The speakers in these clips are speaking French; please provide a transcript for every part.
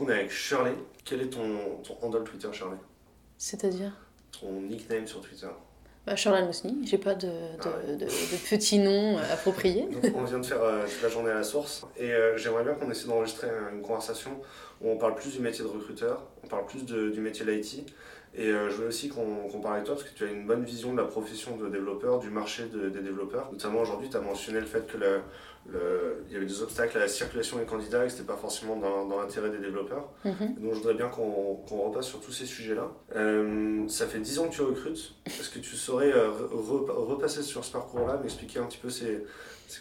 On est avec Shirley. Quel est ton, ton handle Twitter, Shirley? C'est-à-dire? Ton nickname sur Twitter. Bah, Charlotte Mosny, j'ai pas de, de, Ah de, de petit nom euh, approprié. Donc, on vient de faire euh, toute la journée à la source. Et euh, j'aimerais bien qu'on essaie d'enregistrer une conversation où on parle plus du métier de recruteur, on parle plus de- du métier d'IT et euh, je voulais aussi qu'on qu'on parle avec toi parce que tu as une bonne vision de la profession de développeur, du marché de- des développeurs. Notamment aujourd'hui, tu as mentionné le fait que le- le- il y avait des obstacles à la circulation des candidats et que c'était pas forcément dans, dans l'intérêt des développeurs. Mhm. Donc je voudrais bien qu'on repasse sur tous ces sujets-là. Euh, ça fait 10 ans que tu recrutes. Est-ce que tu saurais euh, re- re- repasser sur ce parcours-là, m'expliquer un petit peu c'est-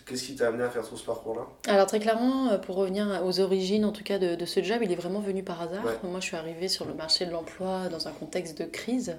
qu'est-ce qui t'a amené à faire tout ce parcours-là? Alors très clairement, euh, pour revenir aux origines en tout cas de, de ce job, il est vraiment venu par hasard. Ouais. Moi je suis arrivée sur le marché de l'emploi dans un contexte de crise.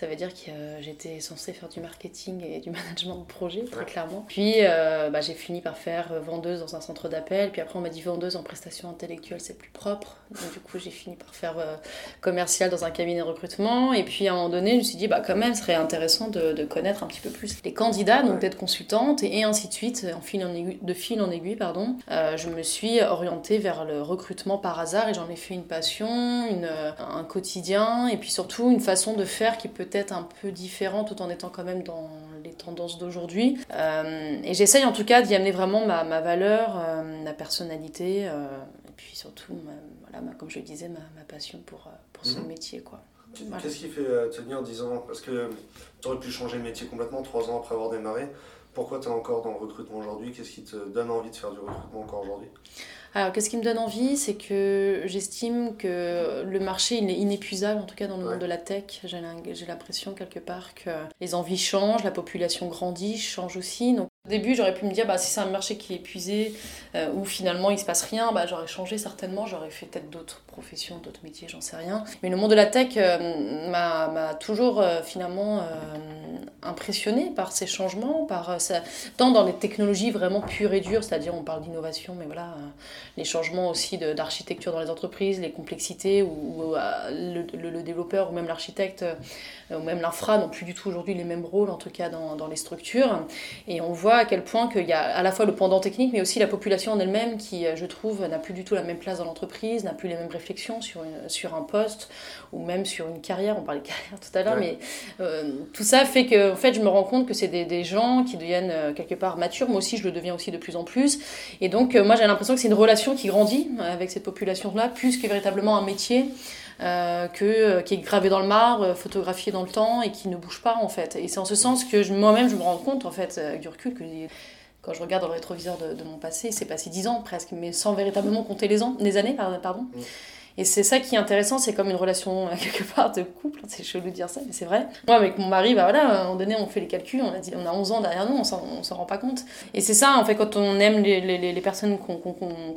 Ça veut dire que euh, j'étais censée faire du marketing et du management de projet, très clairement. Puis euh, bah, j'ai fini par faire euh, vendeuse dans un centre d'appel. Puis après on m'a dit vendeuse en prestation intellectuelle, c'est plus propre. Donc du coup j'ai fini par faire euh, commercial dans un cabinet de recrutement. Et puis à un moment donné, je me suis dit, bah quand même, ce serait intéressant de, de connaître un petit peu plus les candidats, donc d'être consultante et, et ainsi de suite, en fil en aiguille, de fil en aiguille, pardon. Je me suis orientée vers le recrutement par hasard et j'en ai fait une passion, une, un quotidien et puis surtout une façon de faire qui peut être un peu différente tout en étant quand même dans les tendances d'aujourd'hui. Euh, et j'essaye en tout cas d'y amener vraiment ma, ma valeur, euh, ma personnalité euh, et puis surtout, ma- voilà, ma- comme je le disais, ma, ma passion pour, pour ce Mhm. métier. Quoi. Voilà. Qu'est-ce qui fait tenir 10 ans? Parce que tu aurais pu changer de métier complètement 3 ans après avoir démarré. Pourquoi tu es encore dans le recrutement aujourd'hui? Qu'est-ce qui te donne envie de faire du recrutement encore aujourd'hui? Alors, qu'est-ce qui me donne envie C'est que j'estime que le marché il est inépuisable, en tout cas dans le Ouais. monde de la tech. J'ai l'impression quelque part que les envies changent, la population grandit, change aussi. Donc, au début, j'aurais pu me dire, bah, si c'est un marché qui est épuisé, euh, où finalement il se passe rien, bah, j'aurais changé certainement, j'aurais fait peut-être d'autres d'autres métiers, j'en sais rien. Mais le monde de la tech euh, m'a toujours euh, finalement euh, impressionné par ces changements, par tant dans les technologies vraiment pures et dures, c'est-à-dire on parle d'innovation, mais voilà, les changements aussi d'architecture dans les entreprises, les complexités, où, le, développeur ou même l'architecte ou même l'infra n'ont plus du tout aujourd'hui les mêmes rôles, en tout cas dans, dans les structures. Et on voit à quel point qu'il y a à la fois le pendant technique, mais aussi la population en elle-même qui, je trouve, n'a plus du tout la même place dans l'entreprise, n'a plus les mêmes réflexions sur, une, sur un poste ou même sur une carrière. On parlait de carrière tout à l'heure, Ouais. mais euh, tout ça fait que en fait, je me rends compte que c'est des, des gens qui deviennent euh, quelque part matures. Moi aussi, je le deviens aussi de plus en plus. Et donc, euh, moi, j'ai l'impression que c'est une relation qui grandit avec cette population-là, plus que véritablement un métier. euh, que, euh, qui est gravé dans le marbre, euh, photographié dans le temps et qui ne bouge pas en fait. Et c'est en ce sens que moi-même je me rends compte en fait avec du recul que quand je regarde dans le rétroviseur de, de mon passé, c'est passé 10 ans presque, mais sans véritablement compter les, ans, les années. Pardon. pardon. Et c'est ça qui est intéressant, c'est comme une relation euh, quelque part de couple, c'est chelou de dire ça, mais c'est vrai. Moi avec mon mari, bah voilà, à un moment donné on fait les calculs, on a, dit, on a 11 ans derrière nous, on s'en on rend pas compte. Et c'est ça en fait quand on aime les, les, personnes qu'on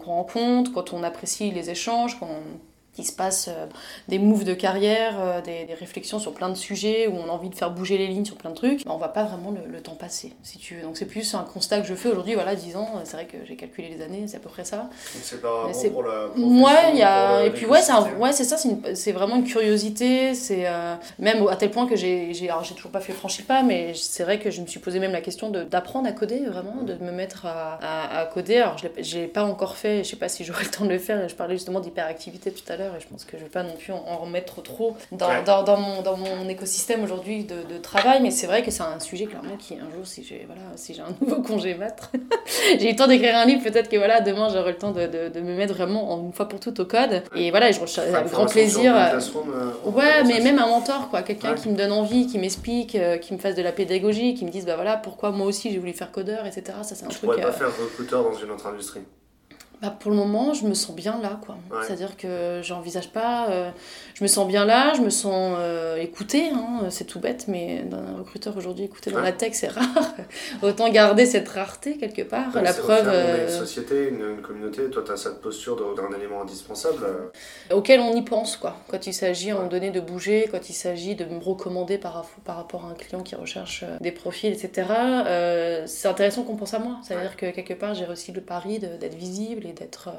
rencontre, quand on apprécie les échanges, quand il se passe euh, des moves de carrière, euh, des, des réflexions sur plein de sujets, où on a envie de faire bouger les lignes sur plein de trucs, on va pas vraiment le, le temps passer, si tu veux. Donc c'est plus un constat que je fais aujourd'hui, voilà, 10 ans, c'est vrai que j'ai calculé les années, c'est à peu près ça. C'est pas bon pour la Ouais, y a... Et puis ouais, c'est un- ouais, ça, c'est une- vraiment une curiosité, c'est euh, même à tel point que j'ai alors, j'ai toujours pas fait franchi pas, mais c'est vrai que je me suis posé même la question d'apprendre à coder, vraiment, de me mettre à, à- à coder. Alors je l'ai- je l'ai pas encore fait, je sais pas si j'aurai le temps de le faire, je parlais justement d'hyperactivité tout à l'heure, et je pense que je vais pas non plus en, en remettre trop dans, Ouais. dans, dans mon, dans mon écosystème aujourd'hui de, de travail, mais c'est vrai que c'est un sujet clairement qui un jour, si j'ai voilà, si j'ai un nouveau congé maître, j'ai eu le temps d'écrire un livre, peut-être que voilà, demain j'aurai le temps de, de, de me mettre vraiment en une fois pour toutes au code. Et voilà, je recherche avec grand plaisir. Euh, euh, Ouais, mais même un mentor, quoi, quelqu'un Ouais. qui me donne envie, qui m'explique, euh, qui me fasse de la pédagogie, qui me dise bah voilà pourquoi moi aussi j'ai voulu faire codeur, etc. Ça c'est un Tu truc. pourrais pas euh, faire recruteur dans une autre industrie. Bah, pour le moment, je me sens bien là, quoi. Ouais. C'est-à-dire que j'envisage pas. euh, je me sens bien là, je me sens euh, écoutée, hein, c'est tout bête, mais un recruteur aujourd'hui écouté dans la tech, c'est rare. Autant garder cette rareté quelque part. Ouais, la preuve. une euh, société, une, une communauté, toi tu as cette posture d'un élément indispensable. euh, auquel on y pense, quoi. Quand il s'agit à un moment donné de bouger, quand il s'agit de me recommander par, rapport à un client qui recherche des profils, etc. c'est intéressant qu'on pense à moi. C'est-à-dire que quelque part, j'ai réussi le pari d'être visible et d'être.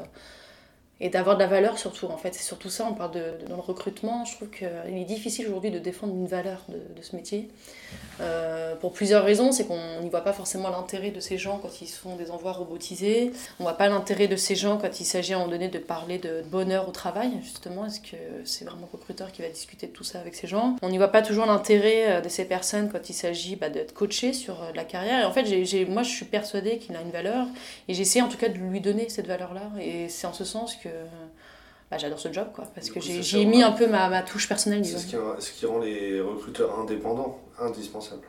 Et d'avoir de la valeur surtout en fait. C'est surtout ça on parle de, dans le recrutement je trouve qu'il est difficile aujourd'hui de défendre une valeur de, ce métier. Euh, pour plusieurs raisons c'est qu'on n'y voit pas forcément l'intérêt de ces gens quand ils se font des envois robotisés. On voit pas l'intérêt de ces gens quand il s'agit à un moment donné de parler de bonheur au travail justement. Est-ce que c'est vraiment le recruteur qui va discuter de tout ça avec ces gens? On n'y voit pas toujours l'intérêt euh, de ces personnes quand il s'agit bah, d'être coaché sur euh, la carrière. Et en fait j'ai, moi je suis persuadée qu'il a une valeur et j'essaie en tout cas de lui donner cette valeur là et c'est en ce sens que bah, j'adore ce job, quoi, parce que j'ai mis un peu ma, ma touche personnelle. C'est ce qui, ce qui rend les recruteurs indépendants indispensables.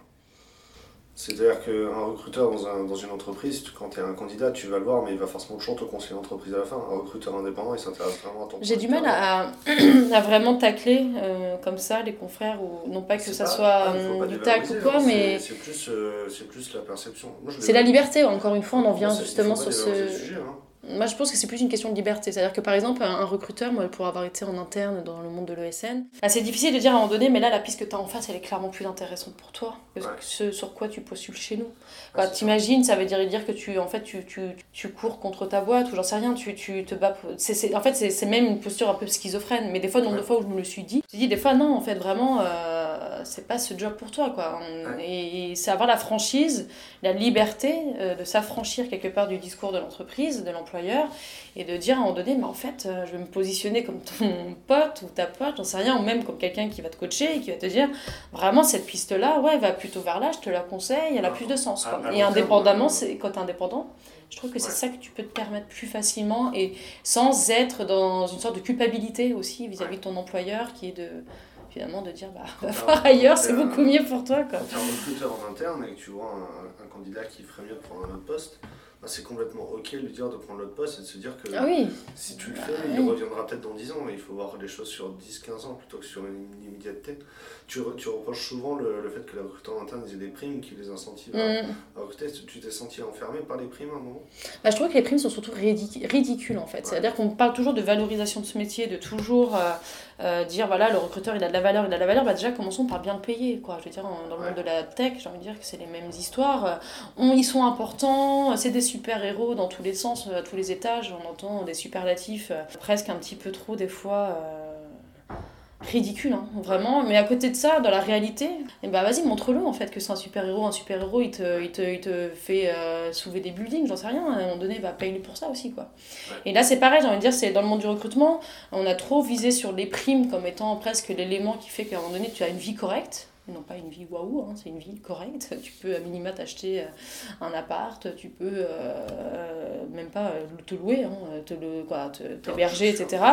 C'est-à-dire qu'un recruteur dans, un, dans, une entreprise, quand tu es un candidat, tu vas le voir, mais il va forcément toujours te conseiller l'entreprise à la fin. Un recruteur indépendant, il s'intéresse vraiment à ton J'ai du mal à, à, vraiment tacler euh, comme ça les confrères, ou non pas que ça soit euh, du tac ou quoi, mais. C'est plus, euh, plus la perception. C'est la liberté, encore une fois, on en vient justement sur ce. Sujet, hein. Moi, je pense que c'est plus une question de liberté. C'est-à-dire que, par exemple, un recruteur, moi, pour avoir été en interne dans le monde de l'ESN, bah, c'est difficile de dire à un moment donné, mais là, la piste que tu as en face, elle est clairement plus intéressante pour toi que ce sur quoi tu postules chez nous. Bah, T'imagines, ça veut dire, dire que tu, en fait, tu, tu, tu cours contre ta boîte ou j'en sais rien, tu, tu te bats. c'est en fait, c'est même une posture un peu schizophrène. Mais des fois, nombre de fois où je me le suis dit, je me dit, des fois, non, en fait, vraiment, euh, c'est pas ce job pour toi, quoi. Et, c'est avoir la franchise, la liberté euh, de s'affranchir quelque part du discours de l'entreprise, de et de dire à un moment donné, mais en fait, euh, je vais me positionner comme ton pote ou ta pote, j'en sais rien, ou même comme quelqu'un qui va te coacher et qui va te dire, vraiment, cette piste-là, ouais, va plutôt vers là, je te la conseille, elle a plus de sens. Quoi. Ah, et indépendamment, c'est quand tu es indépendant, je trouve que c'est ça que tu peux te permettre plus facilement et sans être dans une sorte de culpabilité aussi vis-à-vis de ton employeur qui est de finalement de dire bah va voir ailleurs c'est beaucoup mieux pour toi quoi. Quand tu es un recruteur en interne et que tu vois un, un candidat qui ferait mieux de prendre un autre poste bah, c'est complètement ok de lui dire de prendre l'autre poste et de se dire que ah si tu le fais, il reviendra peut-être dans 10 ans. Il faut voir les choses sur 10-15 ans plutôt que sur une immédiateté. Tu, tu reproches souvent le, le, fait que les recruteurs internes aient des primes qui les incentivent à, mm. recruter. Tu t'es senti enfermé par les primes à un moment? Bah, Je trouve que les primes sont surtout ridicules en fait. C'est-à-dire qu'on parle toujours de valorisation de ce métier, de toujours euh, euh, dire voilà, le recruteur il a de la valeur, il a de la valeur. Bah, déjà, commençons par bien le payer. Quoi. Je veux dire, dans le monde de la tech, j'ai envie de dire que c'est les mêmes histoires. On, ils sont importants, c'est des super-héros dans tous les sens, à tous les étages. On entend des superlatifs euh, presque un petit peu trop des fois euh, ridicule, hein, vraiment. Mais à côté de ça, dans la réalité, eh ben, vas-y, montre-le en fait que c'est un super-héros. Un super-héros, il te, il, te, il te fait euh, soulever des buildings, j'en sais rien. À un moment donné, va bah, payer pour ça aussi. quoi. Et là, c'est pareil, j'ai envie de dire, c'est dans le monde du recrutement, on a trop visé sur les primes comme étant presque l'élément qui fait qu'à un moment donné, tu as une vie correcte non pas une vie waouh, hein, c'est une vie correcte. Tu peux à minima t'acheter euh, un appart, tu peux euh, même pas euh, te louer, hein, te le, quoi, t'héberger, etc.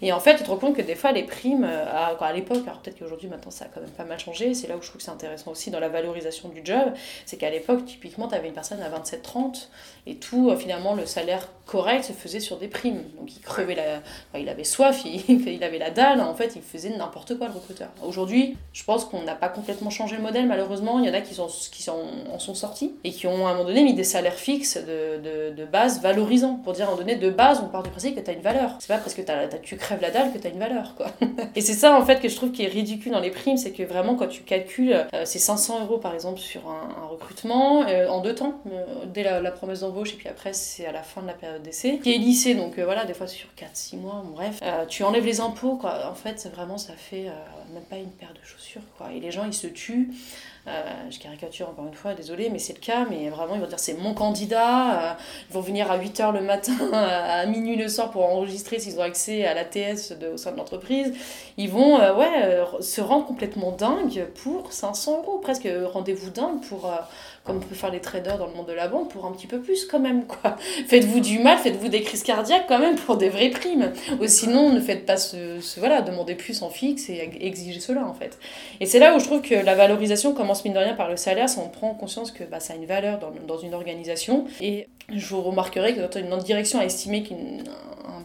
Et en fait, tu te rends compte que des fois, les primes, à, à l'époque, alors peut-être qu'aujourd'hui, maintenant, ça a quand même pas mal changé, c'est là où je trouve que c'est intéressant aussi dans la valorisation du job, c'est qu'à l'époque, typiquement, tu avais une personne à 27-30 et tout, finalement, le salaire correct se faisait sur des primes. Donc il crevait la... il avait soif, il, il avait la dalle, en fait, il faisait n'importe quoi, le recruteur. Aujourd'hui, je pense qu'on n'a pas complètement changé le modèle, malheureusement. Il y en a qui, sont, qui en sont sortis et qui ont à un moment donné mis des salaires fixes de, de, base valorisants. Pour dire à un moment donné, de base, on part du principe que tu as une valeur. C'est pas parce que as, tu crèves la dalle que tu as une valeur. Quoi. et c'est ça en fait que je trouve qui est ridicule dans les primes, c'est que vraiment quand tu calcules euh, ces 500 euros par exemple sur un, recrutement euh, en deux temps, euh, dès la, promesse d'embauche et puis après c'est à la fin de la période d'essai, qui est lissé donc voilà, des fois sur 4-6 mois, bref, tu enlèves les impôts quoi. En fait, vraiment ça fait même pas une paire de chaussures quoi. Et les gens ils se tuent. Euh, je caricature encore une fois, désolé, mais c'est le cas. Mais vraiment, ils vont dire c'est mon candidat. Euh, ils vont venir à 8h le matin, à minuit le soir pour enregistrer s'ils ont accès à l'ATS au sein de l'entreprise. Ils vont euh, ouais, se rendre complètement dingues pour 500 euros, presque rendez-vous dingue pour comme on peut faire les traders dans le monde de la banque, pour un petit peu plus quand même. quoi. Faites-vous du mal, faites-vous des crises cardiaques quand même pour des vraies primes. Ou sinon, ne faites pas ce, voilà, demandez plus en fixe et exigez cela en fait. Et c'est là où je trouve que la valorisation commence mine de rien par le salaire, ça on prend conscience que bah, ça a une valeur dans, dans une organisation. Et je vous remarquerai que quand une direction a estimé qu'un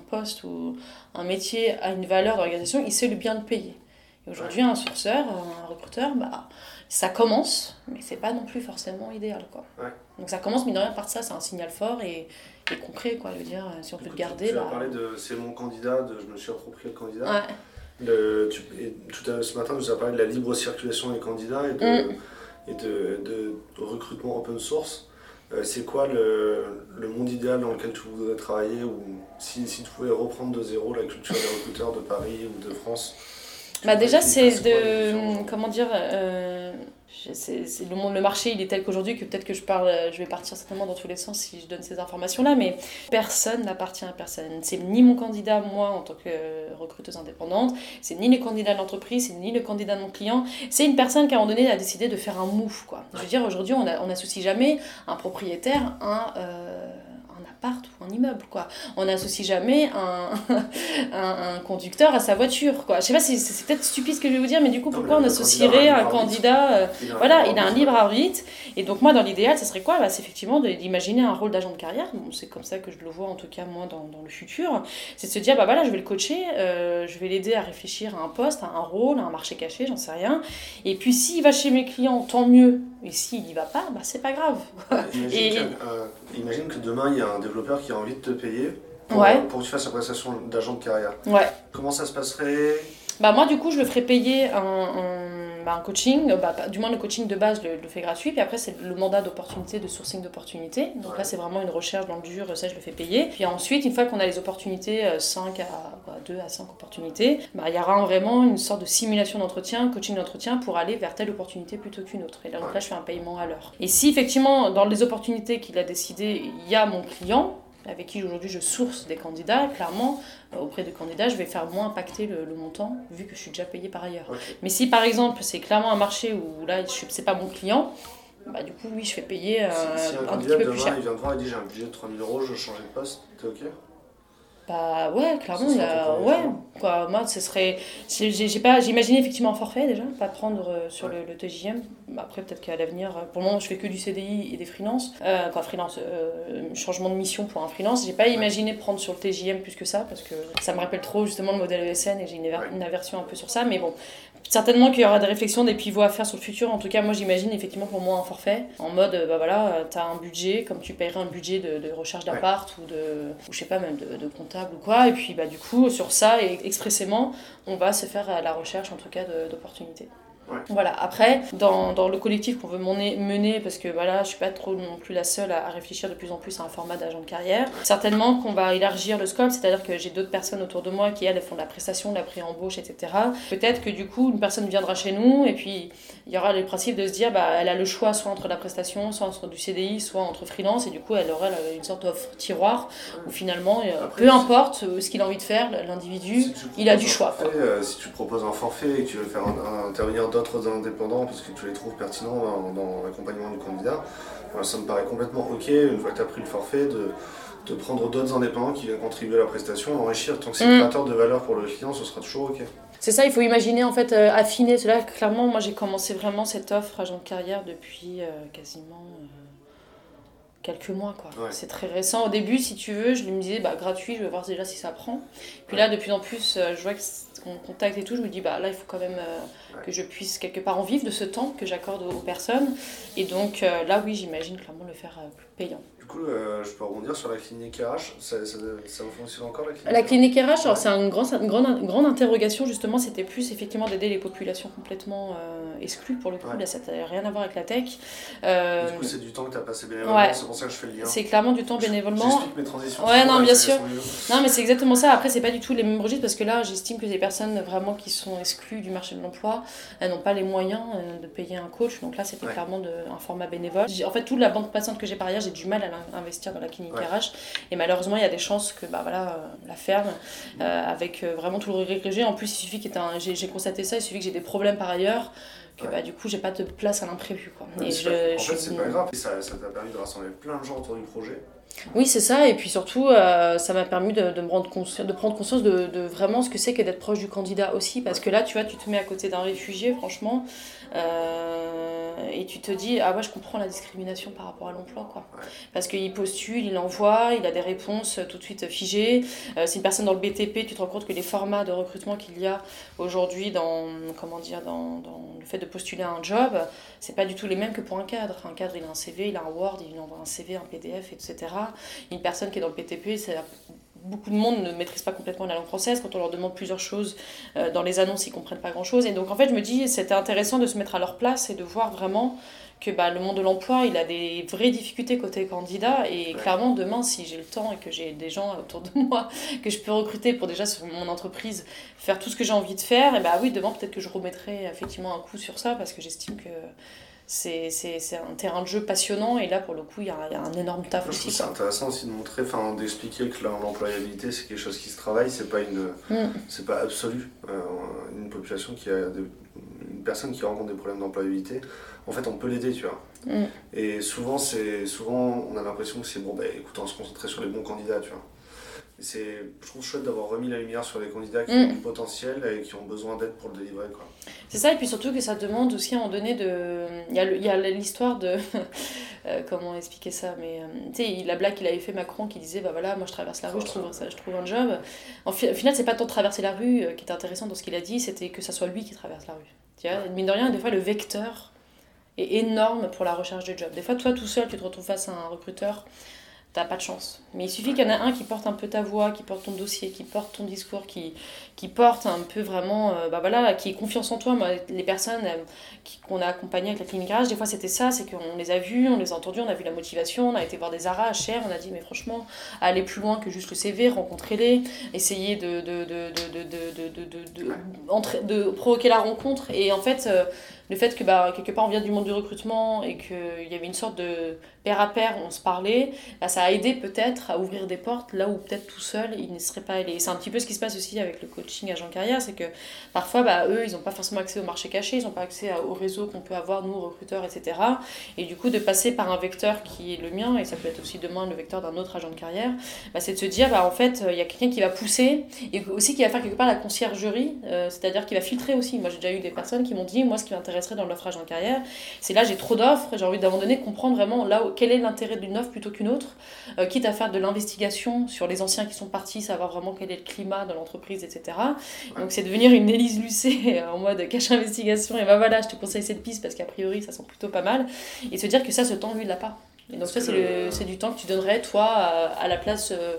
poste ou un métier a une valeur d'organisation, il sait le bien le payer. Et aujourd'hui, un sourceur, un recruteur, bah, ça commence, mais c'est pas non plus forcément idéal. Quoi. Donc ça commence, mine de rien, par ça, c'est un signal fort et, et, concret, quoi. Je veux dire, si on peut le garder. Tu, bah... as parlé de c'est mon candidat, de je me suis approprié le candidat. Le, tu, tout à, ce matin, tu nous as parlé de la libre circulation des candidats et de, mm. et de, de recrutement open source. Euh, c'est quoi le, le, monde idéal dans lequel tu voudrais travailler ou si, si, tu pouvais reprendre de zéro la culture des recruteurs de Paris ou de France? Bah déjà c'est de comment dire euh, c'est, le, monde, le marché il est tel qu'aujourd'hui que peut-être que je parle je vais partir certainement dans tous les sens si je donne ces informations là mais personne n'appartient à personne. C'est ni mon candidat moi en tant que recruteuse indépendante c'est ni le candidat de l'entreprise c'est ni le candidat de mon client c'est une personne qui à un moment donné a décidé de faire un move quoi. Je veux dire aujourd'hui on n'associe jamais un propriétaire à euh, appart ou un immeuble, quoi. On n'associe jamais un, un, conducteur à sa voiture, quoi. Je sais pas si c'est peut-être stupide ce que je vais vous dire, mais du coup, pourquoi on associerait un candidat... Euh, voilà, il a un libre arbitre. Et donc, moi, dans l'idéal, ce serait quoi? Bah, C'est effectivement d'imaginer un rôle d'agent de carrière. Bon, c'est comme ça que je le vois, en tout cas, moi, dans, dans le futur. C'est de se dire, bah voilà, je vais le coacher, euh, je vais l'aider à réfléchir à un poste, à un rôle, à un marché caché, j'en sais rien. Et puis, s'il va chez mes clients, tant mieux. Et s'il n'y va pas, bah, c'est pas grave. imagine, que, imagine que demain, il y a un développeur qui a envie de te payer pour, pour que tu fasses la prestation d'agent de carrière. Ouais. Comment ça se passerait? Bah moi du coup je le ferai payer un, bah, un coaching, bah, du moins le coaching de base je le, fais gratuit, puis après c'est le mandat d'opportunité, de sourcing d'opportunité. Donc là c'est vraiment une recherche dans le dur, ça je le fais payer. Puis ensuite une fois qu'on a les opportunités, 5 euh, à 2 à 5 opportunités, bah, il y aura vraiment une sorte de simulation d'entretien, coaching d'entretien pour aller vers telle opportunité plutôt qu'une autre. Et là, donc là je fais un paiement à l'heure. Et si effectivement dans les opportunités qu'il a décidé, il y a mon client, avec qui aujourd'hui je source des candidats, clairement, euh, auprès de candidats, je vais faire moins impacter le, montant, vu que je suis déjà payé par ailleurs. Mais si par exemple c'est clairement un marché où là, c'est pas mon client, bah, du coup, oui, je fais payer euh, un, petit peu plus cher. Il vient de voir et dit j'ai un budget de 3000 euros, je veux changer de poste, t'es ok? Bah ouais, clairement, il y a... ouais, quoi, moi ce serait, j'ai pas, j'imaginais effectivement un forfait déjà, pas prendre euh, sur le, le TJM, après peut-être qu'à l'avenir, euh, pour le moment je fais que du CDI et des freelances, euh, quoi, freelance, euh, changement de mission pour un freelance, j'ai pas imaginé prendre sur le TJM plus que ça, parce que ça me rappelle trop justement le modèle ESN et j'ai une, une, aversion un peu sur ça, mais bon, certainement qu'il y aura des réflexions, des pivots à faire sur le futur, en tout cas moi j'imagine effectivement pour moi un forfait, en mode, bah voilà, t'as un budget, comme tu paierais un budget de, de recherche d'appart ou de, ou je sais pas même de, de compte ou quoi. Et puis bah, du coup, sur ça, et expressément, on va se faire la recherche en tout cas d'opportunités. Voilà, après, dans, dans le collectif qu'on veut mener, parce que voilà, je suis pas trop non plus la seule à, réfléchir de plus en plus à un format d'agent de carrière, certainement qu'on va élargir le scope, c'est-à-dire que j'ai d'autres personnes autour de moi qui, elles, font de la prestation, de la pré-embauche, etc. Peut-être que du coup, une personne viendra chez nous et puis il y aura le principe de se dire, bah, elle a le choix soit entre la prestation, soit entre du CDI, soit entre freelance, et du coup, elle aura une sorte d'offre tiroir où finalement, euh, peu importe euh, ce qu'il a envie de faire, l'individu, il a du choix. Euh, si tu proposes un forfait et que tu veux faire intervenir d'autres indépendants parce que tu les trouves pertinents dans, l'accompagnement du candidat, ça me paraît complètement ok, une fois que tu as pris le forfait, de, de prendre d'autres indépendants qui viennent contribuer à la prestation, enrichir. Tant que c'est mm. créateur de valeur pour le client, ce sera toujours ok. C'est ça, il faut imaginer, en fait, euh, affiner. Cela, clairement, moi j'ai commencé vraiment cette offre agent de carrière depuis euh, quasiment euh, quelques mois. quoi. C'est très récent. Au début, si tu veux, je me disais, bah, gratuit, je vais voir déjà si ça prend. Puis là, de plus en plus, je vois qu'on contacte et tout, je me dis, bah là, il faut quand même que je puisse quelque part en vivre de ce temps que j'accorde aux personnes. Et donc là, oui, j'imagine clairement le faire plus payant. Du coup, euh, je peux rebondir sur la clinique RH. Ça, ça, ça fonctionne encore la clinique La clinique RH, c'est une, grande, une, grande, grande interrogation justement. C'était plus effectivement d'aider les populations complètement euh, exclues pour le coup. Là, ça n'a rien à voir avec la tech. Euh, du coup, c'est du temps que tu as passé bénévolement. C'est pour ça que je fais le lien. C'est clairement du temps bénévolement. J'explique mes transitions. Ouais, non, bien sûr. Non, mais c'est exactement ça. Après, c'est pas du tout les mêmes registres parce que là, j'estime que les personnes vraiment qui sont exclues du marché de l'emploi, elles n'ont pas les moyens de payer un coach. Donc là, c'était clairement de, un format bénévole. En fait, toute la bande passante que j'ai par ailleurs, j'ai du mal à investir dans la clinique RH. Et malheureusement, il y a des chances que bah, voilà, euh, la ferme, euh, avec euh, vraiment tout le regret que j'ai. En plus, il suffit que j'ai constaté ça, il suffit que j'ai des problèmes par ailleurs que bah, du coup j'ai pas de place à l'imprévu quoi. et je, en fait c'est pas grave, ça t'a permis de rassembler plein de gens autour du projet. Oui c'est ça et puis surtout ça m'a permis de, de, me rendre de prendre conscience de, de vraiment ce que c'est que d'être proche du candidat aussi parce que là tu vois tu te mets à côté d'un réfugié franchement euh, et tu te dis, ah ouais, je comprends la discrimination par rapport à l'emploi, quoi. Parce qu'il postule, il envoie, il a des réponses tout de suite figées. Euh, c'est une personne dans le BTP, tu te rends compte que les formats de recrutement qu'il y a aujourd'hui dans, comment dire, dans, dans, le fait de postuler à un job, c'est pas du tout les mêmes que pour un cadre. Un cadre, il a un CV, il a un Word, il envoie un CV, un PDF, etc. Une personne qui est dans le BTP, c'est beaucoup de monde ne maîtrise pas complètement la langue française. Quand on leur demande plusieurs choses euh, dans les annonces, ils comprennent pas grand-chose. Et donc en fait, je me dis, c'était intéressant de se mettre à leur place et de voir vraiment que bah, le monde de l'emploi, il a des vraies difficultés côté candidat. Et clairement, demain, si j'ai le temps et que j'ai des gens autour de moi que je peux recruter pour déjà sur mon entreprise faire tout ce que j'ai envie de faire, et bah oui, demain, peut-être que je remettrai effectivement un coup sur ça parce que j'estime que c'est un terrain de jeu passionnant et là pour le coup il y, a, un énorme taf aussi. C'est intéressant aussi de montrer, enfin d'expliquer que l'employabilité c'est quelque chose qui se travaille, c'est pas une, mm. c'est pas absolu. Euh, une population qui a une personne qui rencontre des problèmes d'employabilité, en fait on peut l'aider, tu vois. Mm. Et souvent c'est souvent on a l'impression que c'est bon, bah, écoute on se concentrer sur les bons candidats, tu vois c'est, je trouve chouette d'avoir remis la lumière sur les candidats qui mm. ont du potentiel et qui ont besoin d'aide pour le délivrer. Quoi. C'est ça, et puis surtout que ça demande aussi à un moment donné de. Il y a, l'histoire de. Euh, comment expliquer ça Mais euh, tu sais, la blague qu'il avait fait Macron qui disait bah voilà, moi je traverse la rue, je trouve, ça, je trouve un job. En au final, c'est pas tant de traverser la rue euh, qui était intéressant dans ce qu'il a dit, c'était que ça soit lui qui traverse la rue. Tu vois, mine de rien, des fois, le vecteur est énorme pour la recherche de job. Des fois, toi tout seul, tu te retrouves face à un recruteur t'as pas de chance. Mais il suffit qu'il y en a un qui porte un peu ta voix, qui porte ton dossier, qui porte ton discours, qui, qui porte un peu vraiment, euh, bah voilà, qui ait confiance en toi. Moi, les personnes euh, qu'on a accompagnées avec la clinique garage, des fois c'était ça, c'est qu'on les a vus, on les a entendus, on a vu la motivation, on a été voir des aras cher, on a dit mais franchement, aller plus loin que juste le CV, rencontrez-les, essayer de, de, de, de, de, provoquer la rencontre. Et en fait, euh, le fait que bah, quelque part on vient du monde du recrutement et qu'il y avait une sorte de pair à pair, on se parlait, bah, ça a aidé peut-être à ouvrir des portes là où peut-être tout seul il ne serait pas allé. C'est un petit peu ce qui se passe aussi avec le coaching agent carrière, c'est que parfois bah, eux ils n'ont pas forcément accès au marché caché, ils n'ont pas accès au réseau qu'on peut avoir nous recruteurs, etc. Et du coup de passer par un vecteur qui est le mien et ça peut être aussi demain le vecteur d'un autre agent de carrière, bah, c'est de se dire bah, en fait il y a quelqu'un qui va pousser et aussi qui va faire quelque part la conciergerie, euh, c'est-à-dire qui va filtrer aussi. Moi j'ai déjà eu des personnes qui m'ont dit moi ce qui m'intéresse dans l'offre agent carrière, c'est là j'ai trop d'offres, j'ai envie d'abandonner, comprendre vraiment là quel est l'intérêt d'une offre plutôt qu'une autre, euh, quitte à faire de l'investigation sur les anciens qui sont partis, savoir vraiment quel est le climat de l'entreprise, etc. Donc c'est devenir une Élise Lucet en mode cache investigation et bah voilà, je te conseille cette piste parce qu'a priori ça sent plutôt pas mal, et se dire que ça, ce temps lui de l'a pas. Et donc ça c'est du temps que tu donnerais toi à, la place... Euh,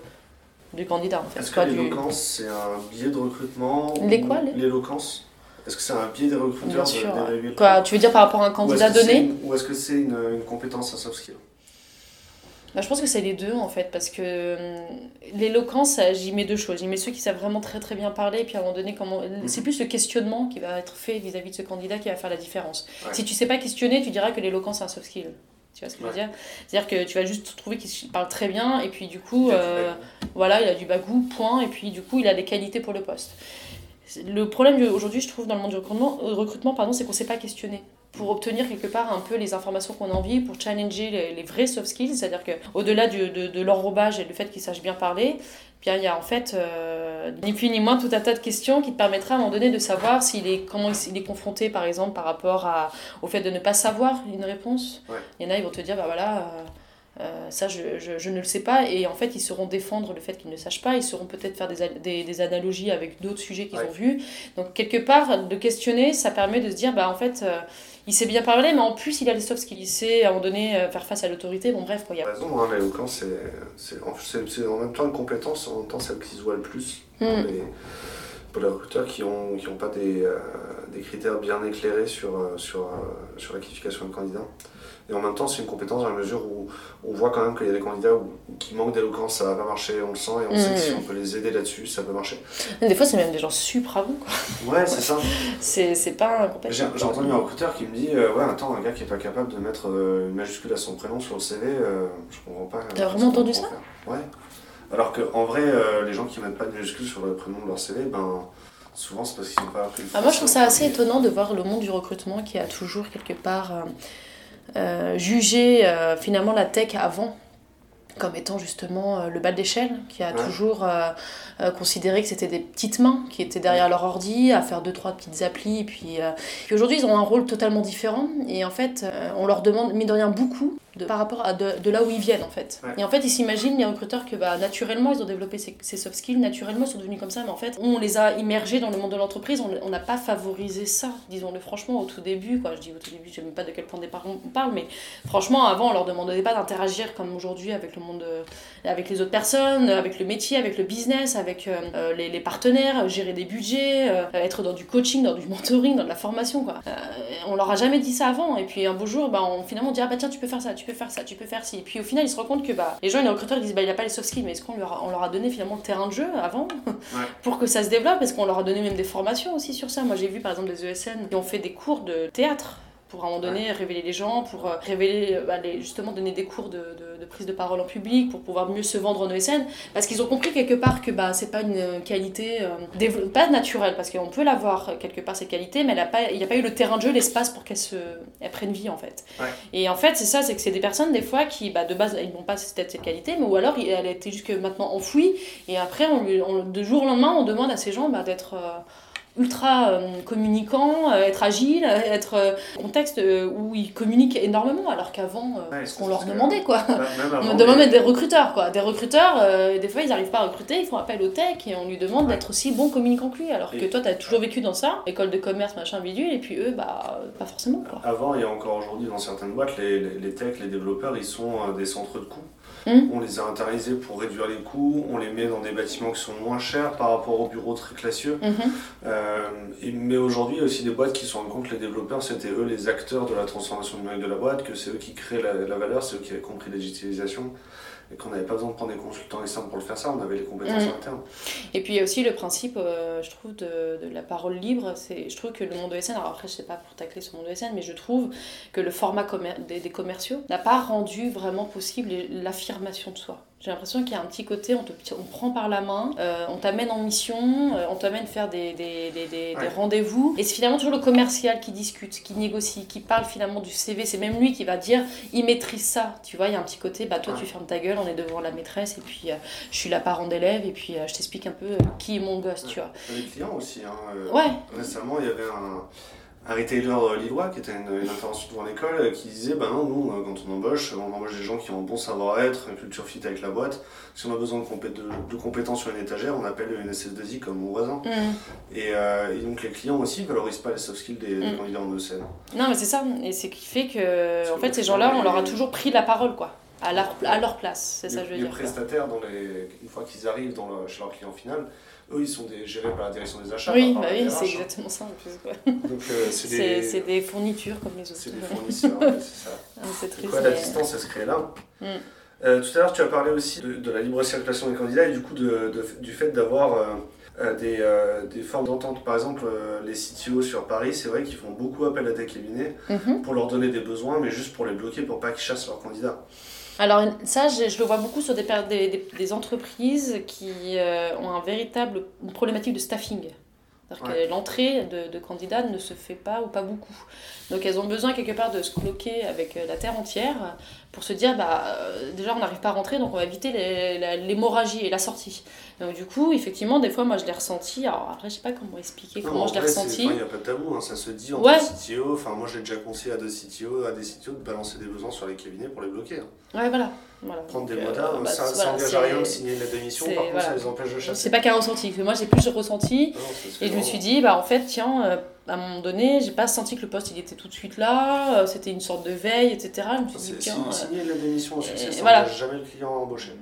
du candidat en fait. Est-ce que l'éloquence c'est un biais de recrutement Les quoi L'éloquence? Est-ce que c'est un biais des recruteurs de, Quoi, Tu veux dire par rapport à un candidat donné Ou est-ce que c'est une, une, compétence, un soft skill bah, je pense que c'est les deux en fait, parce que hum, l'éloquence, j'y mets deux choses. J'y mets ceux qui savent vraiment très très bien parler, et puis à un moment donné, comment... Mhm. c'est plus le questionnement qui va être fait vis-à-vis de ce candidat qui va faire la différence. Si tu sais pas questionner, tu diras que l'éloquence c'est un soft skill. Tu vois ce que je veux dire? C'est-à-dire que tu vas juste trouver qu'il parle très bien, et puis du coup, euh, voilà, il a du bagou, point, et puis du coup, il a des qualités pour le poste. Le problème aujourd'hui, je trouve, dans le monde du recrutement, euh, recrutement pardon, c'est qu'on ne sait pas questionner pour obtenir quelque part un peu les informations qu'on a envie, pour challenger les, vrais soft skills, c'est-à-dire qu'au-delà de, de l'enrobage et du fait qu'ils sachent bien parler, bien il y a en fait euh, ni plus ni moins tout un tas de questions qui te permettra à un moment donné de savoir s'il est, comment il est confronté par exemple par rapport à, au fait de ne pas savoir une réponse. Il y en a, ils vont te dire, bah voilà... Euh, euh, ça, je, je, je, ne le sais pas. Et en fait, ils sauront défendre le fait qu'ils ne sachent pas. Ils sauront peut-être faire des, des, des, analogies avec d'autres sujets qu'ils ont vus. Donc, quelque part, de questionner, ça permet de se dire, bah, en fait, euh, il sait bien parler, mais en plus, il a les soft skills. Il sait, à un moment donné, euh, faire face à l'autorité. Bon, bref, quoi. Il y a raison, hein, l'éloquence, c'est en, en même temps une compétence, en même temps celle qui se voit le plus. Pour, hmm. les, pour les recruteurs qui n'ont qui ont pas des, des, critères bien éclairés sur, sur, sur la qualification d'un candidat. Et en même temps, c'est une compétence dans la mesure où on voit quand même qu'il y a des candidats qui manquent d'éloquence, ça va pas marcher, on le sent, et on sait que si mm. on peut les aider là-dessus, ça peut marcher. Des fois, c'est même des gens super bons, quoi. Ouais, c'est ça. c'est pas un J'ai entendu un recruteur qui me dit euh, Ouais, attends, un gars qui est pas capable de mettre euh, une majuscule à son prénom sur le CV, euh, je comprends pas. T'as vraiment entendu ça Ouais. Alors qu'en vrai, les gens qui mettent pas de majuscule sur le prénom de leur CV, ben souvent c'est parce qu'ils n'ont pas appris ah, Moi je trouve ça assez étonnant de voir le monde du recrutement qui a toujours quelque part euh, juger euh, finalement la tech avant comme étant justement euh, le bas d'échelle, qui a toujours considéré que c'était des petites mains qui étaient derrière leur ordi à faire deux, trois petites applis. Et puis, puis aujourd'hui, ils ont un rôle totalement différent. Et en fait, on leur demande, mine de rien, beaucoup de, par rapport à de, de là où ils viennent en fait. Ouais. Et en fait, ils s'imaginent, les recruteurs, que bah, naturellement, ils ont développé ces, ces soft skills, naturellement, ils sont devenus comme ça, mais en fait, on les a immergés dans le monde de l'entreprise, on n'a pas favorisé ça, disons-le franchement, au tout début. Quoi. Je dis au tout début, je ne sais même pas de quel point de départ on parle, mais franchement, avant, on leur demandait pas d'interagir comme aujourd'hui avec le monde, euh, avec les autres personnes, avec le métier, avec le business, avec euh, euh, les, les partenaires, gérer des budgets, euh, être dans du coaching, dans du mentoring, dans de la formation. Quoi. Euh, on leur a jamais dit ça avant. Et puis un beau jour, bah, on, finalement, on dit Ah bah tiens, tu peux faire ça, tu peux faire ça, tu peux faire ci. Et puis au final, ils se rendent compte que bah, les gens, les recruteurs, ils disent Bah il a pas les soft skills, mais est-ce qu'on leur, a- on leur a donné finalement le terrain de jeu avant pour que ça se développe? Est-ce qu'on leur a donné même des formations aussi sur ça? Moi j'ai vu par exemple des ESN qui ont fait des cours de théâtre pour à un moment donné révéler les gens, pour euh, révéler, euh, bah, les- justement donner des cours de, de- de prise de parole en public, pour pouvoir mieux se vendre en ESN, parce qu'ils ont compris quelque part que bah, c'est pas une euh, qualité, euh, pas naturelle, parce qu'on peut l'avoir quelque part cette qualité, mais elle a pas- il n'y a pas eu le terrain de jeu, l'espace pour qu'elle se, elle prenne vie en fait. Ouais. Et en fait c'est ça, c'est que c'est des personnes des fois qui bah, de base ils n'ont pas cette, cette qualité, mais ou alors elle a été jusque maintenant enfouie, et après on de jour au lendemain on demande à ces gens bah, d'être... euh, ultra euh, communicant, euh, être agile, être euh, contexte euh, où ils communiquent énormément alors qu'avant euh, Ouais, ce qu'on leur demandait quoi. On même des recruteurs quoi. Des recruteurs, des fois ils n'arrivent pas à recruter, ils font appel au tech et on lui demande Ouais. d'être aussi bon communicant que lui. Alors que toi t'as toujours vécu dans ça, école de commerce, machin bidule, et puis eux bah pas forcément quoi. Avant et encore aujourd'hui dans certaines boîtes, les, les, les techs, les développeurs, ils sont des centres de coûts. Mhm. On les a internalisés pour réduire les coûts, on les met dans des bâtiments qui sont moins chers par rapport aux bureaux très classieux. Mhm. Euh, et- mais aujourd'hui, il y a aussi des boîtes qui se rendent compte que les développeurs, c'était eux les acteurs de la transformation numérique de la boîte, que c'est eux qui créent la, la valeur, c'est eux qui avaient compris la digitalisation, et qu'on n'avait pas besoin de prendre des consultants externes pour le faire ça, on avait les compétences Mhm. internes. Et puis il y a aussi le principe, euh, je trouve, de, de la parole libre. C'est, je trouve que le monde ESN, alors après je sais pas pour tacler sur le monde ESN, mais je trouve que le format commer- des, des commerciaux n'a pas rendu vraiment possible l'affirmation de soi. J'ai l'impression qu'il y a un petit côté, on te on prend par la main, euh, on t'amène en mission, euh, on t'amène faire des, des, des, des, Ouais. rendez-vous. Et c'est finalement toujours le commercial qui discute, qui négocie, qui parle finalement du CV. C'est même lui qui va dire, il maîtrise ça. Tu vois, il y a un petit côté, bah toi Ouais. tu fermes ta gueule, on est devant la maîtresse, et puis euh, je suis la parent d'élève, et puis je t'explique un peu qui est mon gosse, tu vois. Les clients aussi. Hein, Ouais. Récemment, il y avait un, retailer euh, lillois qui était une, une intervention devant l'école euh, qui disait Bah non, nous, euh, quand on embauche, on embauche des gens qui ont un bon savoir-être, une culture fit avec la boîte. Si on a besoin de, compé- de, de compétences sur une étagère, on appelle une SS2I comme mon voisin. Mm. Et, euh, et donc les clients aussi valorisent pas les soft skills des, des Mm. candidats en ECN. Non, mais c'est ça. Et c'est ce qui fait que, en fait, ces gens-là, on leur a toujours pris la parole, quoi. À leur, à leur place, c'est ça je veux les, dire. les prestataires, dans les, une fois qu'ils arrivent dans le- chez leur client final, eux, ils sont des, gérés par la direction des achats. Oui, bah oui, c'est exactement ça en plus. Donc euh, c'est des, fournitures comme les autres. c'est des fournisseurs, ouais, c'est ça. Ah, quoi, la distance, elle se crée là. Mm. Euh, tout à l'heure, tu as parlé aussi de, de la libre circulation des candidats et du coup de, de- du fait d'avoir euh, euh, des, euh, des formes d'entente. Par exemple, euh, les CTO sur Paris, c'est vrai qu'ils font beaucoup appel à des cabinets Mhm. pour leur donner des besoins, mais juste pour les bloquer pour pas qu'ils chassent leurs candidats. Alors ça, je, je le vois beaucoup sur des, per- des, des- des entreprises qui euh, ont un véritable une problématique de staffing. C'est-à-dire Ouais. que l'entrée de, de candidats ne se fait pas ou pas beaucoup. Donc elles ont besoin quelque part de se bloquer avec euh, la terre entière pour se dire, bah, euh, déjà on n'arrive pas à rentrer, donc on va éviter la- l'hémorragie et la sortie. Donc du coup, effectivement, des fois, moi je l'ai ressenti. Alors après, je sais pas comment expliquer, Non, comment en je l'ai ressenti. Il n'y a pas de tabou, hein, ça se dit entre Ouais. CTO. Enfin, moi, j'ai déjà conseillé à des CTO, à des CTO de balancer des besoins sur les cabinets pour les bloquer. hein. Ouais, voilà. voilà. Prendre des euh, motards, bah, ça c'est- ça voilà, engage à rien de signer une lettre d'émission, par contre, voilà. ça les empêche de chasser. C'est pas qu'un ressenti, que moi j'ai plus ressenti. Non, se fait Et je me suis dit, bah en fait, tiens, euh, à un moment donné, j'ai pas senti que le poste il était tout de suite là, euh, c'était une sorte de veille, etc. Je me suis dit, tiens, euh, Signer lettre d'émission au succès, ça voilà. n'engage jamais le client à embaucher.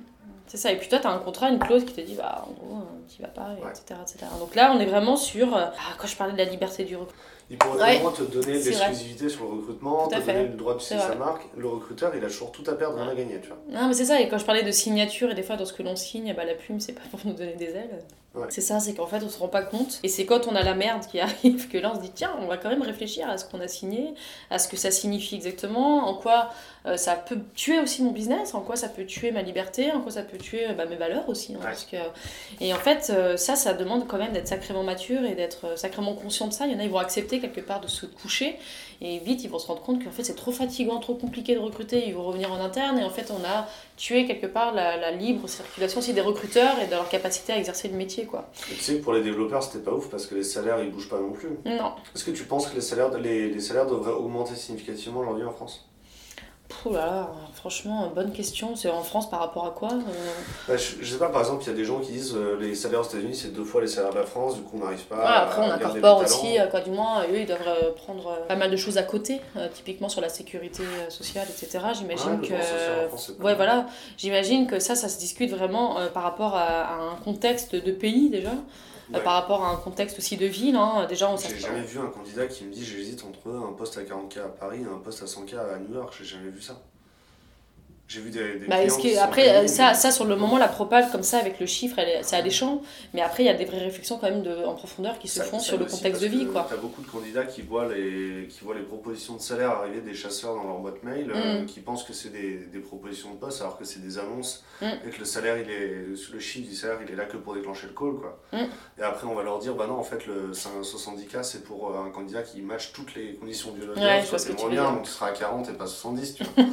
c'est ça. Et puis toi, t'as un contrat, une clause qui te dit, bah en gros, euh, t'y vas pas, Ouais. etc., etc. Donc là, on est vraiment sur. ah, quand je parlais de la liberté du recrutement. Il pourrait Ouais. vraiment te donner l'exclusivité sur le recrutement, te fait. donner le droit de utiliser sa marque. Le recruteur, il a toujours tout à perdre, rien à gagner, tu vois. Non, mais c'est ça. Et quand je parlais de signature, et des fois, dans ce que l'on signe, bah, la plume, c'est pas pour nous donner des ailes. Ouais. C'est ça, c'est qu'en fait, on se rend pas compte. Et c'est quand on a la merde qui arrive que là, on se dit, tiens, on va quand même réfléchir à ce qu'on a signé, à ce que ça signifie exactement, en quoi euh, ça peut tuer aussi mon business, en quoi ça peut tuer ma liberté, en quoi ça peut tuer euh, bah, mes valeurs aussi. hein, Ouais. parce que... Et en fait, euh, ça, ça demande quand même d'être sacrément mature et d'être sacrément conscient de ça. Il y en a, ils vont accepter quelque part de se coucher et vite, ils vont se rendre compte qu'en fait, c'est trop fatigant, trop compliqué de recruter. Ils vont revenir en interne et en fait, on a tué quelque part la, la libre circulation aussi des recruteurs et de leur capacité à exercer le métier, quoi. Et tu sais que pour les développeurs, c'était pas ouf parce que les salaires, ils bougent pas non plus. Non. Est-ce que tu penses que les salaires, les, les salaires devraient augmenter significativement aujourd'hui en France? Pouh là là, franchement, bonne question. C'est en France par rapport à quoi euh Bah, je, je sais pas, par exemple, il y a des gens qui disent euh, les salaires aux États-Unis c'est deux fois les salaires de la France, du coup on n'arrive pas Voilà. Après, on incorpore aussi, euh, quoi, du moins, eux, ils doivent euh, prendre pas mal de choses à côté, euh, typiquement sur la sécurité sociale, etc. J'imagine Ouais, que. France, Ouais, voilà. J'imagine que ça, ça se discute vraiment par rapport à, à un contexte de pays, déjà, Ouais. par rapport à un contexte aussi de ville. Hein. Déjà, on J'ai jamais vu un candidat qui me dit j'hésite entre un poste à 40K à Paris et un poste à 100K à New York. J'ai jamais vu ça. J'ai vu des. des Bah, est-ce que, après, euh, ça, ça, sur le moment, la propale, comme ça, avec le chiffre, elle est- c'est alléchant. Mais après, il y a des vraies réflexions quand même de, en profondeur qui se Ça- font ça sur le contexte de vie, quoi. T'as beaucoup de candidats qui voient, les, qui voient les propositions de salaire arriver des chasseurs dans leur boîte mail, euh, Mm. qui pensent que c'est des, des propositions de poste alors que c'est des annonces Mm. et que le salaire, il est, le chiffre du salaire, il est là que pour déclencher le call. Quoi. Mm. Et après, on va leur dire bah non, en fait, le 70K, c'est pour euh, un candidat qui match toutes les conditions biologiques. Ouais, je que tu bien, dire. donc tu seras à 40 et pas 70. Tu vois.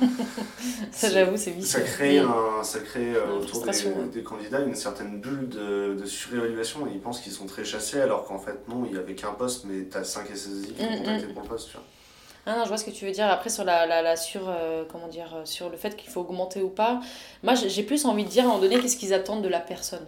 Ça, j'avoue, c'est Ça crée, Mm. un, ça crée euh, autour des, frustration, ouais. des candidats une certaine bulle de, de surévaluation. Ils pensent qu'ils sont très chassés alors qu'en fait non, il n'y avait qu'un poste mais t'as 5 SSI qui Mm, ont contacté pour le poste. Tu vois. Ah non, je vois ce que tu veux dire. Après, sur la, la, la sur, euh, comment dire, euh, sur le fait qu'il faut augmenter ou pas, moi, j'ai plus envie de dire à un moment donné qu'est-ce qu'ils attendent de la personne.